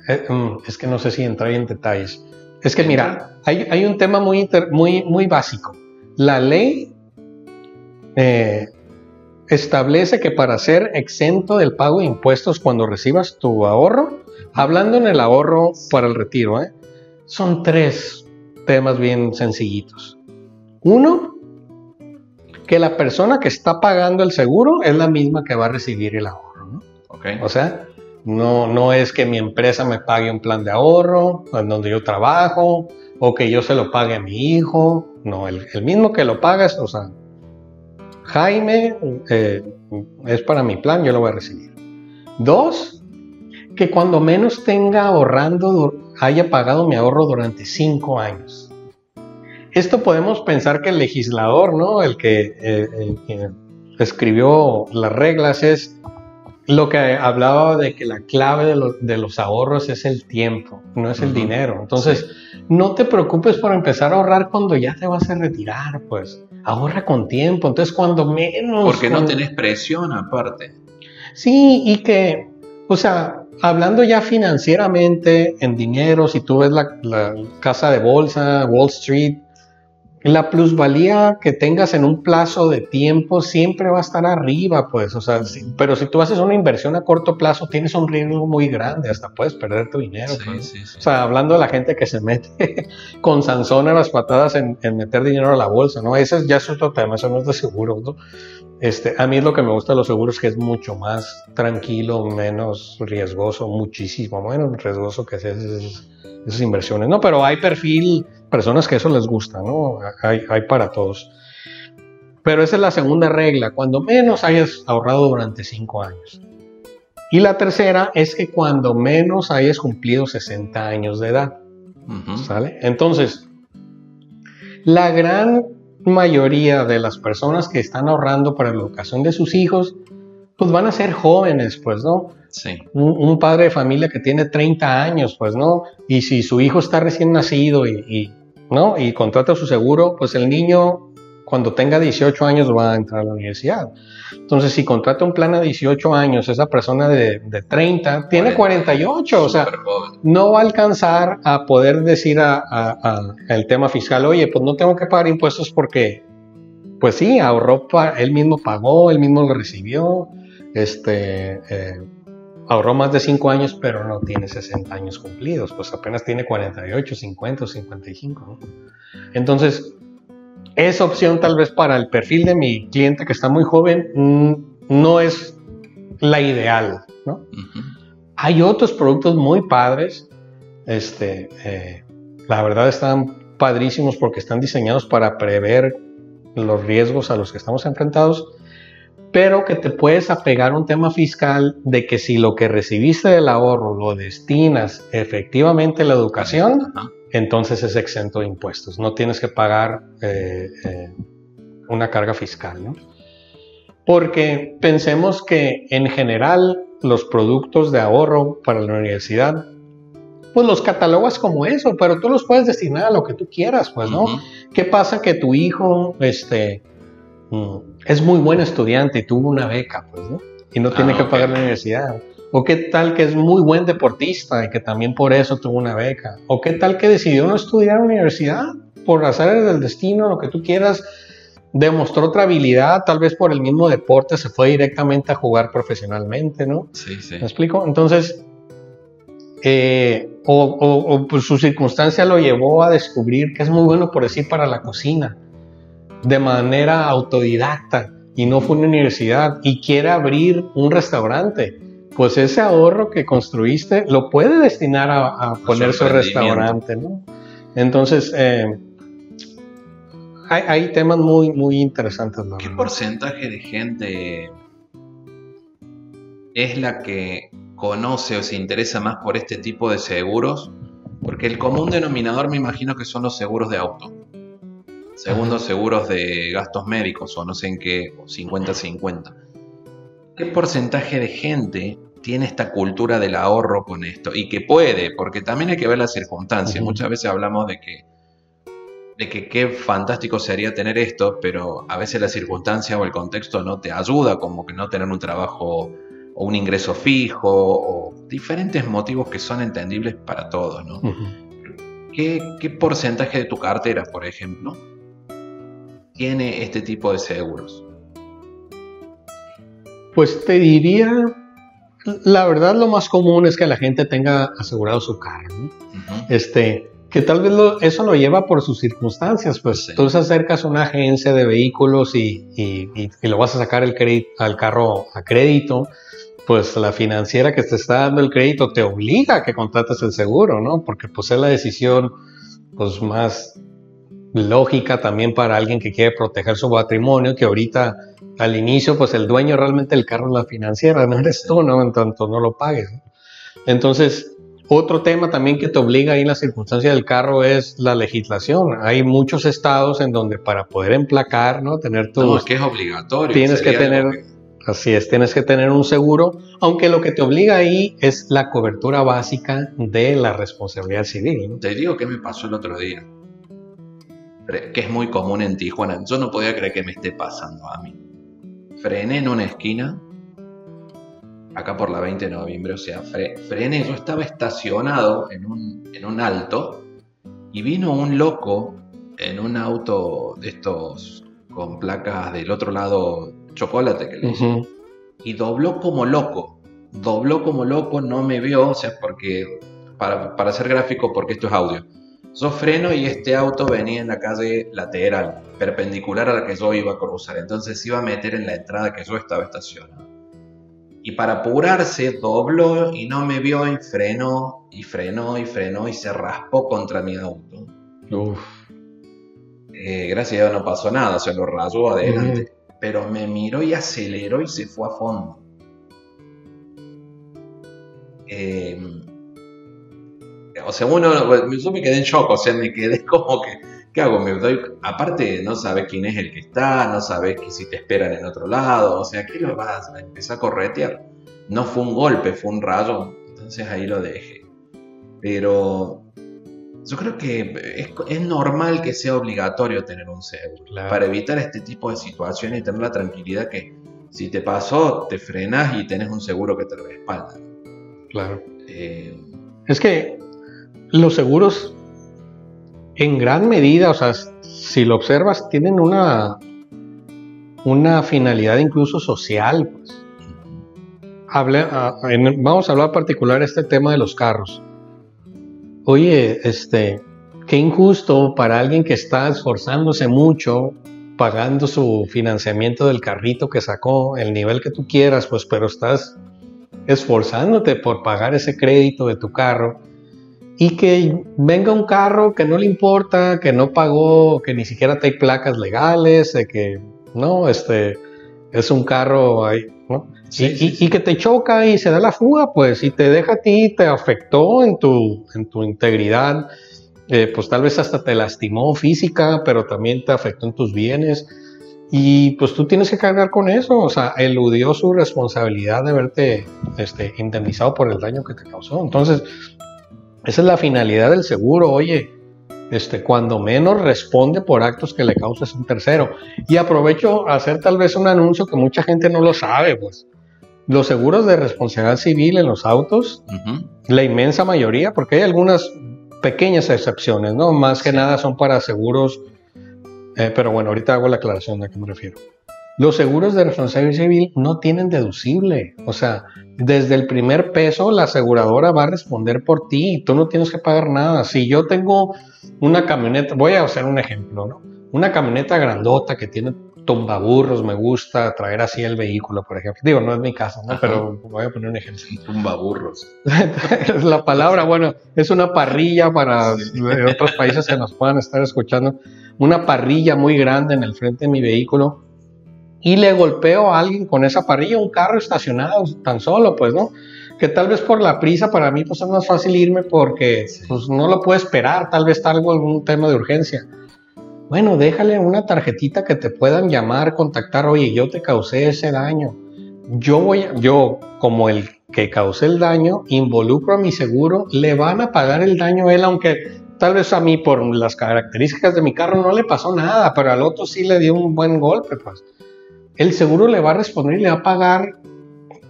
eh, mm, es que no sé si entrar en detalles, es que mira, hay, un tema muy, muy, muy básico. La ley eh, establece que para ser exento del pago de impuestos cuando recibas tu ahorro, hablando en el ahorro para el retiro, ¿eh? son tres temas bien sencillitos. Uno, que la persona que está pagando el seguro es la misma que va a recibir el ahorro. ¿no? O sea, no, no es que mi empresa me pague un plan de ahorro en donde yo trabajo o que yo se lo pague a mi hijo. No, el, mismo que lo paga es, o sea, Jaime eh, es para mi plan, yo lo voy a recibir. Dos, que cuando menos tenga ahorrando, haya pagado mi ahorro durante cinco años. Esto podemos pensar que el legislador, ¿no? El que, eh, escribió las reglas es lo que hablaba de que la clave de, los ahorros es el tiempo, no es el dinero. Entonces, no te preocupes por empezar a ahorrar cuando ya te vas a retirar, pues ahorra con tiempo. Entonces, cuando menos... Porque no tenés presión aparte. Sí, y que, o sea, hablando ya financieramente en dinero, si tú ves la casa de bolsa, Wall Street, la plusvalía que tengas en un plazo de tiempo siempre va a estar arriba, pues, o sea, pero si tú haces una inversión a corto plazo, tienes un riesgo muy grande, hasta puedes perder tu dinero. pues. O sea, hablando de la gente que se mete con Sansón a las patadas en, meter dinero a la bolsa, ¿no? Ese ya es otro tema, eso no es de seguro, ¿no? Este, a mí es lo que me gusta de los seguros, que es mucho más tranquilo, menos riesgoso, muchísimo menos riesgoso que esas, esas inversiones, ¿no? Pero hay perfil personas que eso les gusta, ¿no? Hay, hay para todos. Pero esa es la segunda regla, cuando menos hayas ahorrado durante cinco años. Y la tercera es que cuando menos hayas cumplido 60 años de edad. ¿Sale? Entonces, la gran mayoría de las personas que están ahorrando para la educación de sus hijos, pues van a ser jóvenes, pues, ¿no? Sí. Un, padre de familia que tiene 30 años, pues, ¿no? Y si su hijo está recién nacido y ¿no? Y contrata su seguro, pues el niño cuando tenga 18 años va a entrar a la universidad. Entonces, si contrata un plan a 18 años, esa persona de, 30 tiene 48, o sea, no va a alcanzar a poder decir a, el tema fiscal, oye, pues no tengo que pagar impuestos porque, pues sí, ahorró, él mismo pagó, él mismo lo recibió, este, eh, ahorró más de 5 años, pero no tiene 60 años cumplidos, pues apenas tiene 48, 50 o 55. Entonces, esa opción tal vez para el perfil de mi cliente que está muy joven mm, no es la ideal, ¿no? Hay otros productos muy padres, este, eh, la verdad están padrísimos porque están diseñados para prever los riesgos a los que estamos enfrentados pero que te puedes apegar a un tema fiscal de que si lo que recibiste del ahorro lo destinas efectivamente a la educación, entonces es exento de impuestos. No tienes que pagar eh, eh, una carga fiscal. ¿no? Porque pensemos que en general los productos de ahorro para la universidad, pues los catalogas como eso, pero tú los puedes destinar a lo que tú quieras, pues, ¿no? ¿Qué pasa que tu hijo, este. Es muy buen estudiante y tuvo una beca, pues, ¿no? Y no tiene ah, que pagar la universidad. O qué tal que es muy buen deportista y que también por eso tuvo una beca. O qué tal que decidió no estudiar en la universidad por hacer del destino, lo que tú quieras. Demostró otra habilidad, tal vez por el mismo deporte se fue directamente a jugar profesionalmente, ¿no? Sí, sí. ¿Me explico? Entonces, eh, o, o, pues su circunstancia lo llevó a descubrir que es muy bueno, por decir, para la cocina de manera autodidacta y no fue una universidad y quiere abrir un restaurante, pues ese ahorro que construiste lo puede destinar a, poner su restaurante, ¿no? Entonces, eh, hay, temas muy, muy interesantes. ¿Qué porcentaje de gente es la que conoce o se interesa más por este tipo de seguros? Porque el común denominador me imagino que son los seguros de auto. Segundo, seguros de gastos médicos o no sé en qué, 50-50. ¿Qué porcentaje de gente tiene esta cultura del ahorro con esto? Y que puede, porque también hay que ver las circunstancias. Muchas veces hablamos de que, de que qué fantástico sería tener esto, pero a veces la circunstancia o el contexto no te ayuda, como que no tener un trabajo o un ingreso fijo o diferentes motivos que son entendibles para todos, ¿no? ¿Qué, ¿Qué porcentaje de tu cartera, por ejemplo, tiene este tipo de seguros? Pues te diría, la verdad lo más común es que la gente tenga asegurado su carro, este, que tal vez eso lo lleva por sus circunstancias, pues tú se acercas a una agencia de vehículos y, lo vas a sacar el crédito, al carro a crédito, pues la financiera que te está dando el crédito te obliga a que contrates el seguro, ¿no? Porque pues es la decisión pues más lógica también para alguien que quiere proteger su patrimonio, que ahorita al inicio, pues el dueño realmente del carro es la financiera, no eres tú, ¿no? En tanto no lo pagues. Entonces, otro tema también que te obliga ahí en la circunstancia del carro es la legislación. Hay muchos estados en donde para poder emplacar, ¿no? Tener tu... No, es que es obligatorio. Tienes que tener... Así es, tienes que tener un seguro, aunque lo que te obliga ahí es la cobertura básica de la responsabilidad civil. Te digo qué me pasó el otro día que es muy común en Tijuana. Yo no podía creer que me esté pasando a mí. Frené en una esquina, acá por la 20 de noviembre, o sea, frené, yo estaba estacionado en un, en un alto y vino un loco en un auto de estos con placas del otro lado chocolate que le dicen, y dobló como loco. Dobló como loco, no me vio, o sea, porque para, para hacer gráfico, porque esto es audio. Yo freno y este auto venía en la calle lateral, perpendicular a la que yo iba a cruzar, entonces iba a meter en la entrada que yo estaba estacionado. Y para apurarse, dobló y no me vio y frenó, y frenó, y frenó, y se raspó contra mi auto. Eh, gracias a Dios no pasó nada, se lo rayó adelante. Pero me miró y aceleró y se fue a fondo. Eh, o sea, uno, yo me quedé en shock, o sea, me quedé como que, ¿qué hago? Me doy, aparte, no sabes quién es el que está, no sabes que si te esperan en otro lado, o sea, ¿qué lo vas? a empezar a corretear. No fue un golpe, fue un rayo, entonces ahí lo dejé. Pero yo creo que es, normal que sea obligatorio tener un seguro para evitar este tipo de situaciones y tener la tranquilidad que si te pasó, te frenas y tenés un seguro que te respalda. Claro. Eh, es que los seguros, en gran medida, o sea, si lo observas, tienen una, una finalidad incluso social. Pues. vamos a hablar particular este tema de los carros. Oye, este, qué injusto para alguien que está esforzándose mucho, pagando su financiamiento del carrito que sacó, el nivel que tú quieras, pues, pero estás esforzándote por pagar ese crédito de tu carro y que venga un carro que no le importa, que no pagó, que ni siquiera hay placas legales, que no, este es un carro ahí, ¿no? y, que te choca y se da la fuga, pues, y te deja a ti, te afectó en tu, en tu integridad, eh, pues tal vez hasta te lastimó física, pero también te afectó en tus bienes. Y pues tú tienes que cargar con eso, o sea, eludió su responsabilidad de haberte este, indemnizado por el daño que te causó. Entonces, esa es la finalidad del seguro, oye, este, cuando menos responde por actos que le causas un tercero. Y aprovecho a hacer tal vez un anuncio que mucha gente no lo sabe, pues. Los seguros de responsabilidad civil en los autos, la inmensa mayoría, porque hay algunas pequeñas excepciones, ¿no? Más que nada son para seguros, eh, pero bueno, ahorita hago la aclaración de a qué me refiero. Los seguros de responsabilidad civil no tienen deducible. O sea, desde el primer peso la aseguradora va a responder por ti y tú no tienes que pagar nada. Si yo tengo una camioneta, voy a hacer un ejemplo, ¿no? Una camioneta grandota que tiene tumbaburros, me gusta traer así el vehículo, por ejemplo. Digo, no es mi caso, ¿no? Pero voy a poner un ejemplo. Tumbaburros. la palabra, bueno, es una parrilla para otros países que nos puedan estar escuchando. Una parrilla muy grande en el frente de mi vehículo y le golpeo a alguien con esa parrilla, un carro estacionado tan solo, pues, ¿no? Que tal vez por la prisa para mí pues es más fácil irme porque pues no lo puedo esperar, tal vez está algo, algún tema de urgencia. Bueno, déjale una tarjetita que te puedan llamar, contactar, oye, yo te causé ese daño. Yo voy, yo como el que causé el daño, involucro a mi seguro, le van a pagar el daño a él, aunque tal vez a mí por las características de mi carro no le pasó nada, pero al otro sí le dio un buen golpe, pues el seguro le va a responder y le va a pagar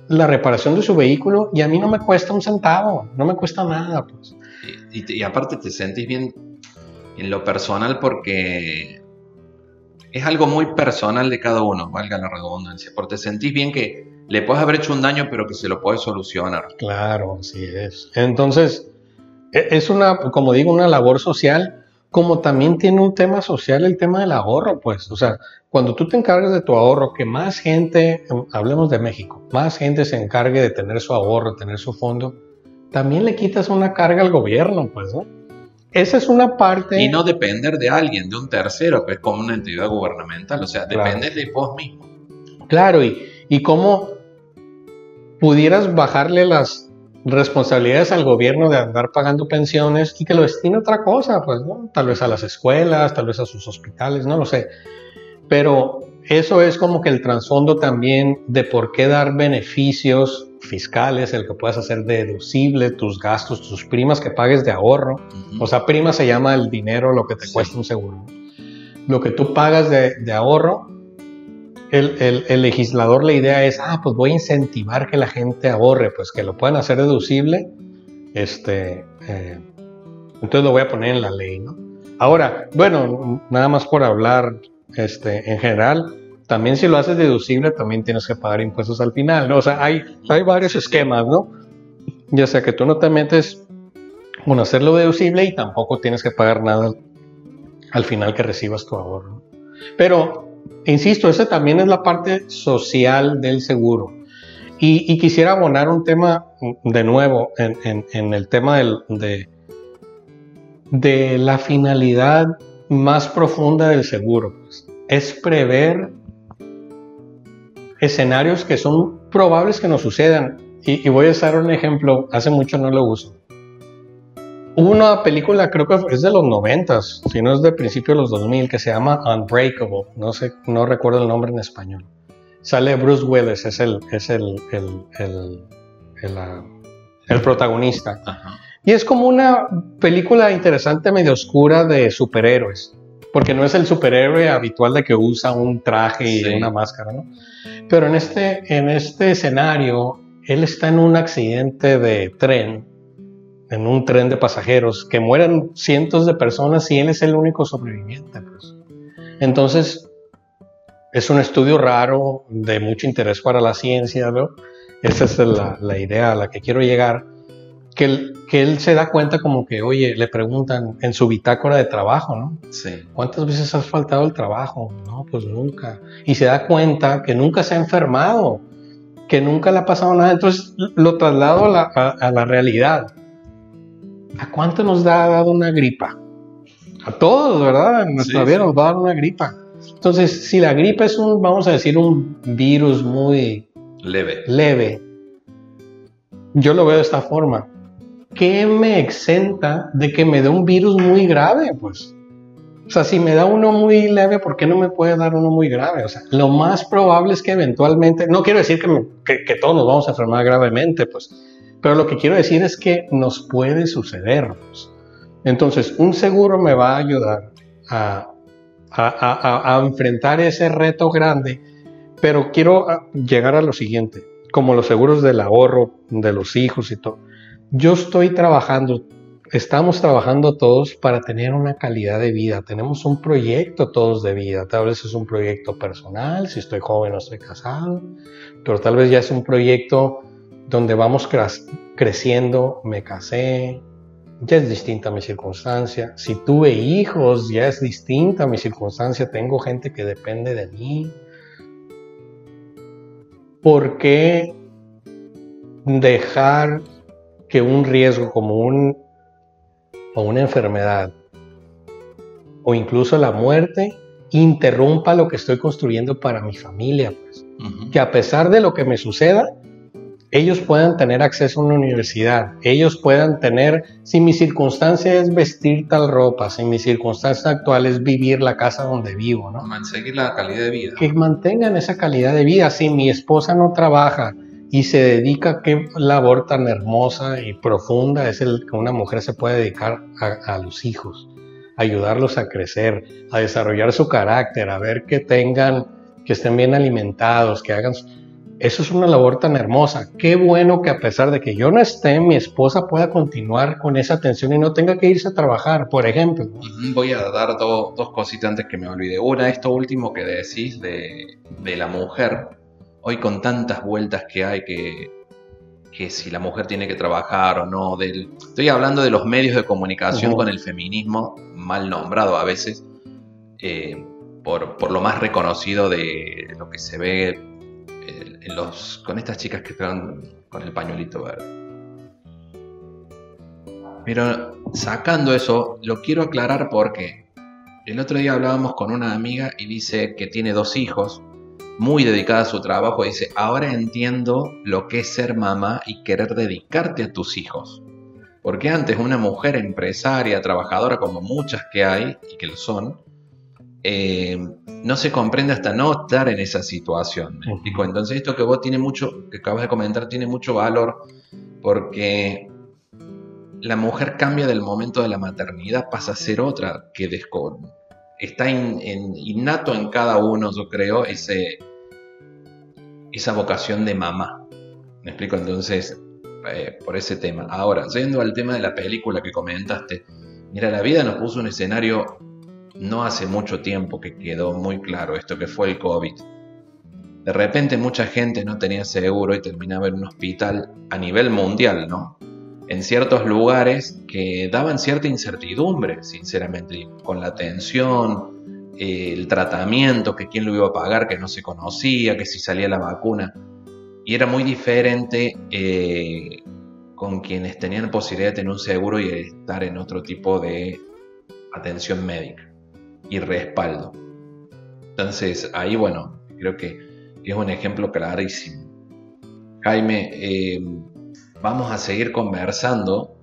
la reparación de su vehículo y a mí no me cuesta un centavo, no me cuesta nada. Pues. Y, aparte te sentís bien en lo personal porque es algo muy personal de cada uno, valga la redundancia, porque te sentís bien que le puedes haber hecho un daño pero que se lo puedes solucionar. Claro, así es. Entonces, e, es una, como digo, una labor social como también tiene un tema social el tema del ahorro, pues, o sea, cuando tú te encargas de tu ahorro, que más gente, hablemos de México, más gente se encargue de tener su ahorro, tener su fondo, también le quitas una carga al gobierno, pues, ¿no? Esa es una parte... Y no depender de alguien, de un tercero, que es como una entidad gubernamental, o sea, depende de vos mismo. Claro, y, y cómo pudieras bajarle las, responsabilidades al gobierno de andar pagando pensiones y que lo destine a otra cosa, pues, ¿no? Tal vez a las escuelas, tal vez a sus hospitales, no lo sé. Pero eso es como que el trasfondo también de por qué dar beneficios fiscales, el que puedas hacer deducible tus gastos, tus primas que pagues de ahorro. O sea, prima se llama el dinero, lo que te cuesta un seguro. Lo que tú pagas de, de ahorro, el, legislador la idea es, ah, pues voy a incentivar que la gente ahorre, pues que lo puedan hacer deducible, este, eh, entonces lo voy a poner en la ley, ¿no? Ahora, bueno, nada más por hablar este, en general, también si lo haces deducible, también tienes que pagar impuestos al final, ¿no? O sea, hay, hay varios esquemas, ¿no? Ya sea que tú no te metes con hacerlo deducible y tampoco tienes que pagar nada al final que recibas tu ahorro. Pero, insisto, esa también es la parte social del seguro. Y, quisiera abonar un tema de nuevo en, el tema de, de la finalidad más profunda del seguro. Pues. es prever escenarios que son probables que nos sucedan. Y, voy a usar un ejemplo, hace mucho no lo uso. Hubo una película, creo que es de los 90, si no es de principio de los 2000, que se llama Unbreakable. No sé, no recuerdo el nombre en español. Sale Bruce Willis, es el, es el, el, el, el, protagonista. Y es como una película interesante, medio oscura de superhéroes. Porque no es el superhéroe habitual de que usa un traje y una máscara, ¿no? Pero en este, en este escenario, él está en un accidente de tren en un tren de pasajeros, que mueren cientos de personas y él es el único sobreviviente. Pues. Entonces, es un estudio raro, de mucho interés para la ciencia, ¿no? Esa es la, la idea a la que quiero llegar. Que él, que él, se da cuenta como que, oye, le preguntan en su bitácora de trabajo, ¿no? Sí. ¿Cuántas veces has faltado el trabajo? No, pues nunca. Y se da cuenta que nunca se ha enfermado, que nunca le ha pasado nada. Entonces lo traslado a la, a la realidad. ¿A cuánto nos da, ha dado una gripa? A todos, ¿verdad? En nuestra vida nos va a dar una gripa. Entonces, si la gripa es un, vamos a decir, un virus muy leve, leve yo lo veo de esta forma. ¿Qué me exenta de que me dé un virus muy grave? Pues, o sea, si me da uno muy leve, ¿por qué no me puede dar uno muy grave? O sea, lo más probable es que eventualmente, no quiero decir que, todos nos vamos a enfermar gravemente, pues, pero lo que quiero decir es que nos puede suceder. Entonces, un seguro me va a ayudar a, a, enfrentar ese reto grande, pero quiero ah, llegar a lo siguiente, como los seguros del ahorro de los hijos y todo. Yo estoy trabajando, estamos trabajando todos para tener una calidad de vida. Tenemos un proyecto todos de vida. Tal vez es un proyecto personal, si estoy joven o estoy casado, pero tal vez ya es un proyecto donde vamos creciendo, me casé, ya es distinta mi circunstancia. Si tuve hijos, ya es distinta mi circunstancia. Tengo gente que depende de mí. ¿Por qué dejar que un riesgo como un, o una enfermedad o incluso la muerte interrumpa lo que estoy construyendo para mi familia? Pues? Que a pesar de lo que me suceda, ellos puedan tener acceso a una universidad, ellos puedan tener, si mi circunstancia es vestir tal ropa, si mi circunstancia actual es vivir la casa donde vivo, ¿no? Mantener la calidad de vida. Que mantengan esa calidad de vida. Si mi esposa no trabaja y se dedica qué labor tan hermosa y profunda es el que una mujer se puede dedicar a, a los hijos, ayudarlos a crecer, a desarrollar su carácter, a ver que tengan, que estén bien alimentados, que hagan eso es una labor tan hermosa. Qué bueno que a pesar de que yo no esté, mi esposa pueda continuar con esa atención y no tenga que irse a trabajar, por ejemplo. Voy a dar dos cositas antes que me olvide. Una, esto último que decís de, la mujer. Hoy con tantas vueltas que hay que, que si la mujer tiene que trabajar o no. Del, estoy hablando de los medios de comunicación con el feminismo, mal nombrado a veces, eh, por, por, lo más reconocido de lo que se ve los, con estas chicas que están con el pañuelito verde. Pero sacando eso, lo quiero aclarar porque el otro día hablábamos con una amiga y dice que tiene dos hijos, muy dedicada a su trabajo, dice, ahora entiendo lo que es ser mamá y querer dedicarte a tus hijos. Porque antes una mujer empresaria, trabajadora como muchas que hay y que lo son, eh, no se comprende hasta no estar en esa situación. Entonces esto que vos tiene mucho, que acabas de comentar, tiene mucho valor porque la mujer cambia del momento de la maternidad, pasa a ser otra que descon está innato en cada uno, yo creo, ese, esa vocación de mamá. ¿Me explico? Entonces, eh, por ese tema. Ahora, yendo al tema de la película que comentaste, Mira, la vida nos puso un escenario no hace mucho tiempo que quedó muy claro esto que fue el COVID. De repente mucha gente no tenía seguro y terminaba en un hospital a nivel mundial, ¿no? En ciertos lugares que daban cierta incertidumbre, sinceramente, con la el tratamiento, que quién lo iba a pagar, que no se conocía, que si salía la vacuna. Y era muy diferente eh, con quienes tenían posibilidad de tener un seguro y estar en otro tipo de atención médica y respaldo. Entonces, ahí, bueno, creo que es un ejemplo clarísimo. Jaime, eh, vamos a seguir conversando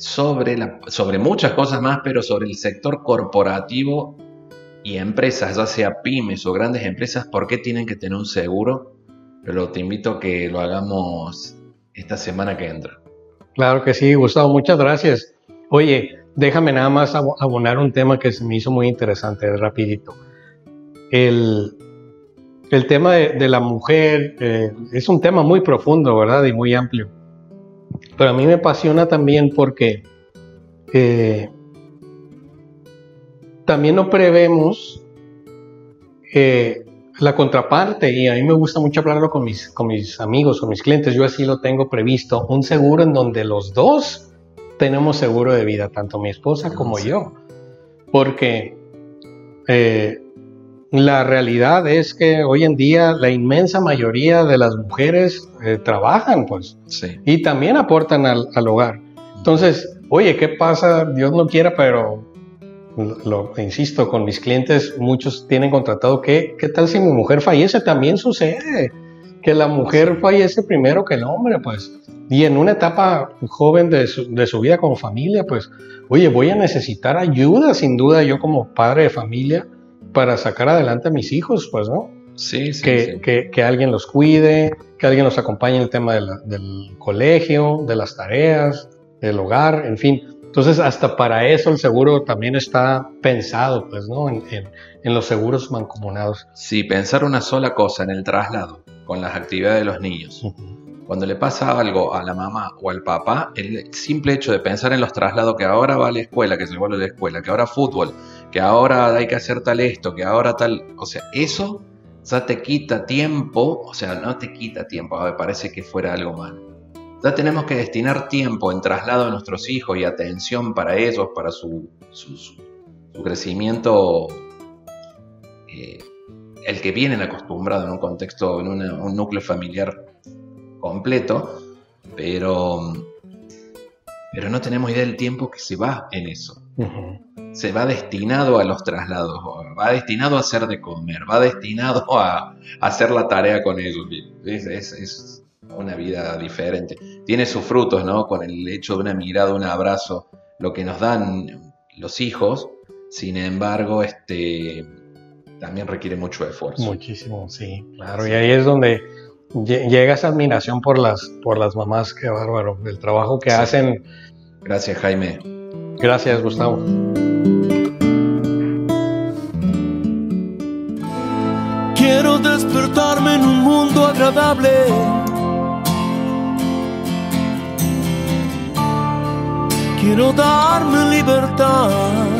sobre, la, sobre muchas cosas más, pero sobre el sector corporativo y empresas, ya sea pymes o grandes empresas, ¿por qué tienen que tener un seguro? Pero te invito a que lo hagamos esta semana que entra. Claro que sí, Gustavo, muchas gracias. Oye, déjame nada más abonar un tema que se me hizo muy interesante, rapidito. El, el tema de, la mujer eh, es un tema muy profundo, ¿verdad? Y muy amplio. Pero a mí me apasiona también porque eh, también no prevemos eh, la contraparte y a mí me gusta mucho hablarlo con mis, con mis amigos o mis clientes. Yo así lo tengo previsto, un seguro en donde los dos tenemos seguro de vida, tanto mi esposa como yo. Porque la realidad es que hoy en día la inmensa mayoría de las mujeres eh, trabajan, pues, y también aportan al, hogar. Entonces, oye, ¿qué pasa? Dios no quiera, pero lo insisto, con mis clientes muchos tienen contratado que, ¿qué tal si mi mujer fallece? También sucede que la mujer fallece primero que el hombre, pues. Y en una etapa joven de su, de su vida como familia, pues, oye, voy a necesitar ayuda, sin duda, yo como padre de familia para sacar adelante a mis hijos, pues, ¿no? Sí, sí que, Que, alguien los cuide, que alguien los acompañe en el tema del colegio, de las tareas, del hogar, en fin. Entonces, hasta para eso el seguro también está pensado, pues, ¿no? En, los seguros mancomunados. Sí, pensar una sola cosa en el traslado con las actividades de los niños. Cuando le pasa algo a la mamá o al papá, el simple hecho de pensar en los traslados, que ahora va a la escuela, que se vuelve a la escuela, que ahora fútbol, que ahora hay que hacer tal esto, que ahora tal. O sea, eso ya te quita tiempo, o sea, no te quita tiempo, me parece que fuera algo malo. Ya tenemos que destinar tiempo en traslado a nuestros hijos y atención para ellos, para su, su, crecimiento, eh, el que vienen acostumbrado en un contexto, en un núcleo familiar completo, pero, pero no tenemos idea del tiempo que se va en eso. Se va destinado a los traslados, va destinado a hacer de comer, va destinado a, hacer la tarea con ellos. Es, una vida diferente. Tiene sus frutos, ¿no? Con el hecho de una mirada, un abrazo, lo que nos dan los hijos. Sin embargo, este también requiere mucho esfuerzo. Muchísimo, sí, claro. Y ahí es donde llega esa admiración por las, por las mamás, qué bárbaro, el trabajo que hacen. Gracias, Jaime. Gracias, Gustavo. Quiero despertarme en un mundo agradable. Quiero darme libertad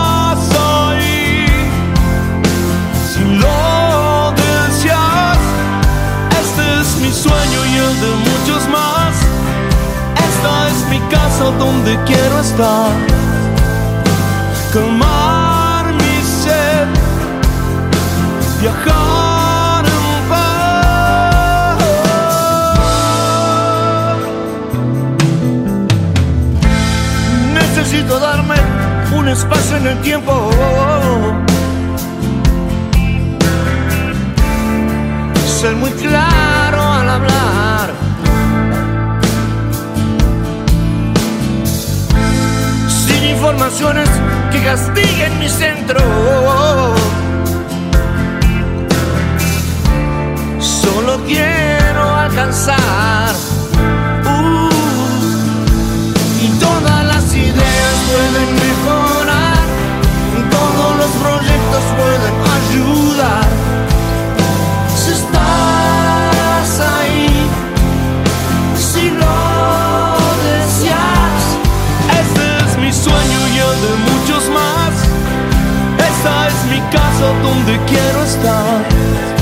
sueño y el de muchos más. Esta es mi casa donde quiero estar. Calmar mi sed, viajar. Necesito darme un espacio en el tiempo. Ser muy claro que castiguen mi centro. Solo quiero alcanzar donde quiero estar.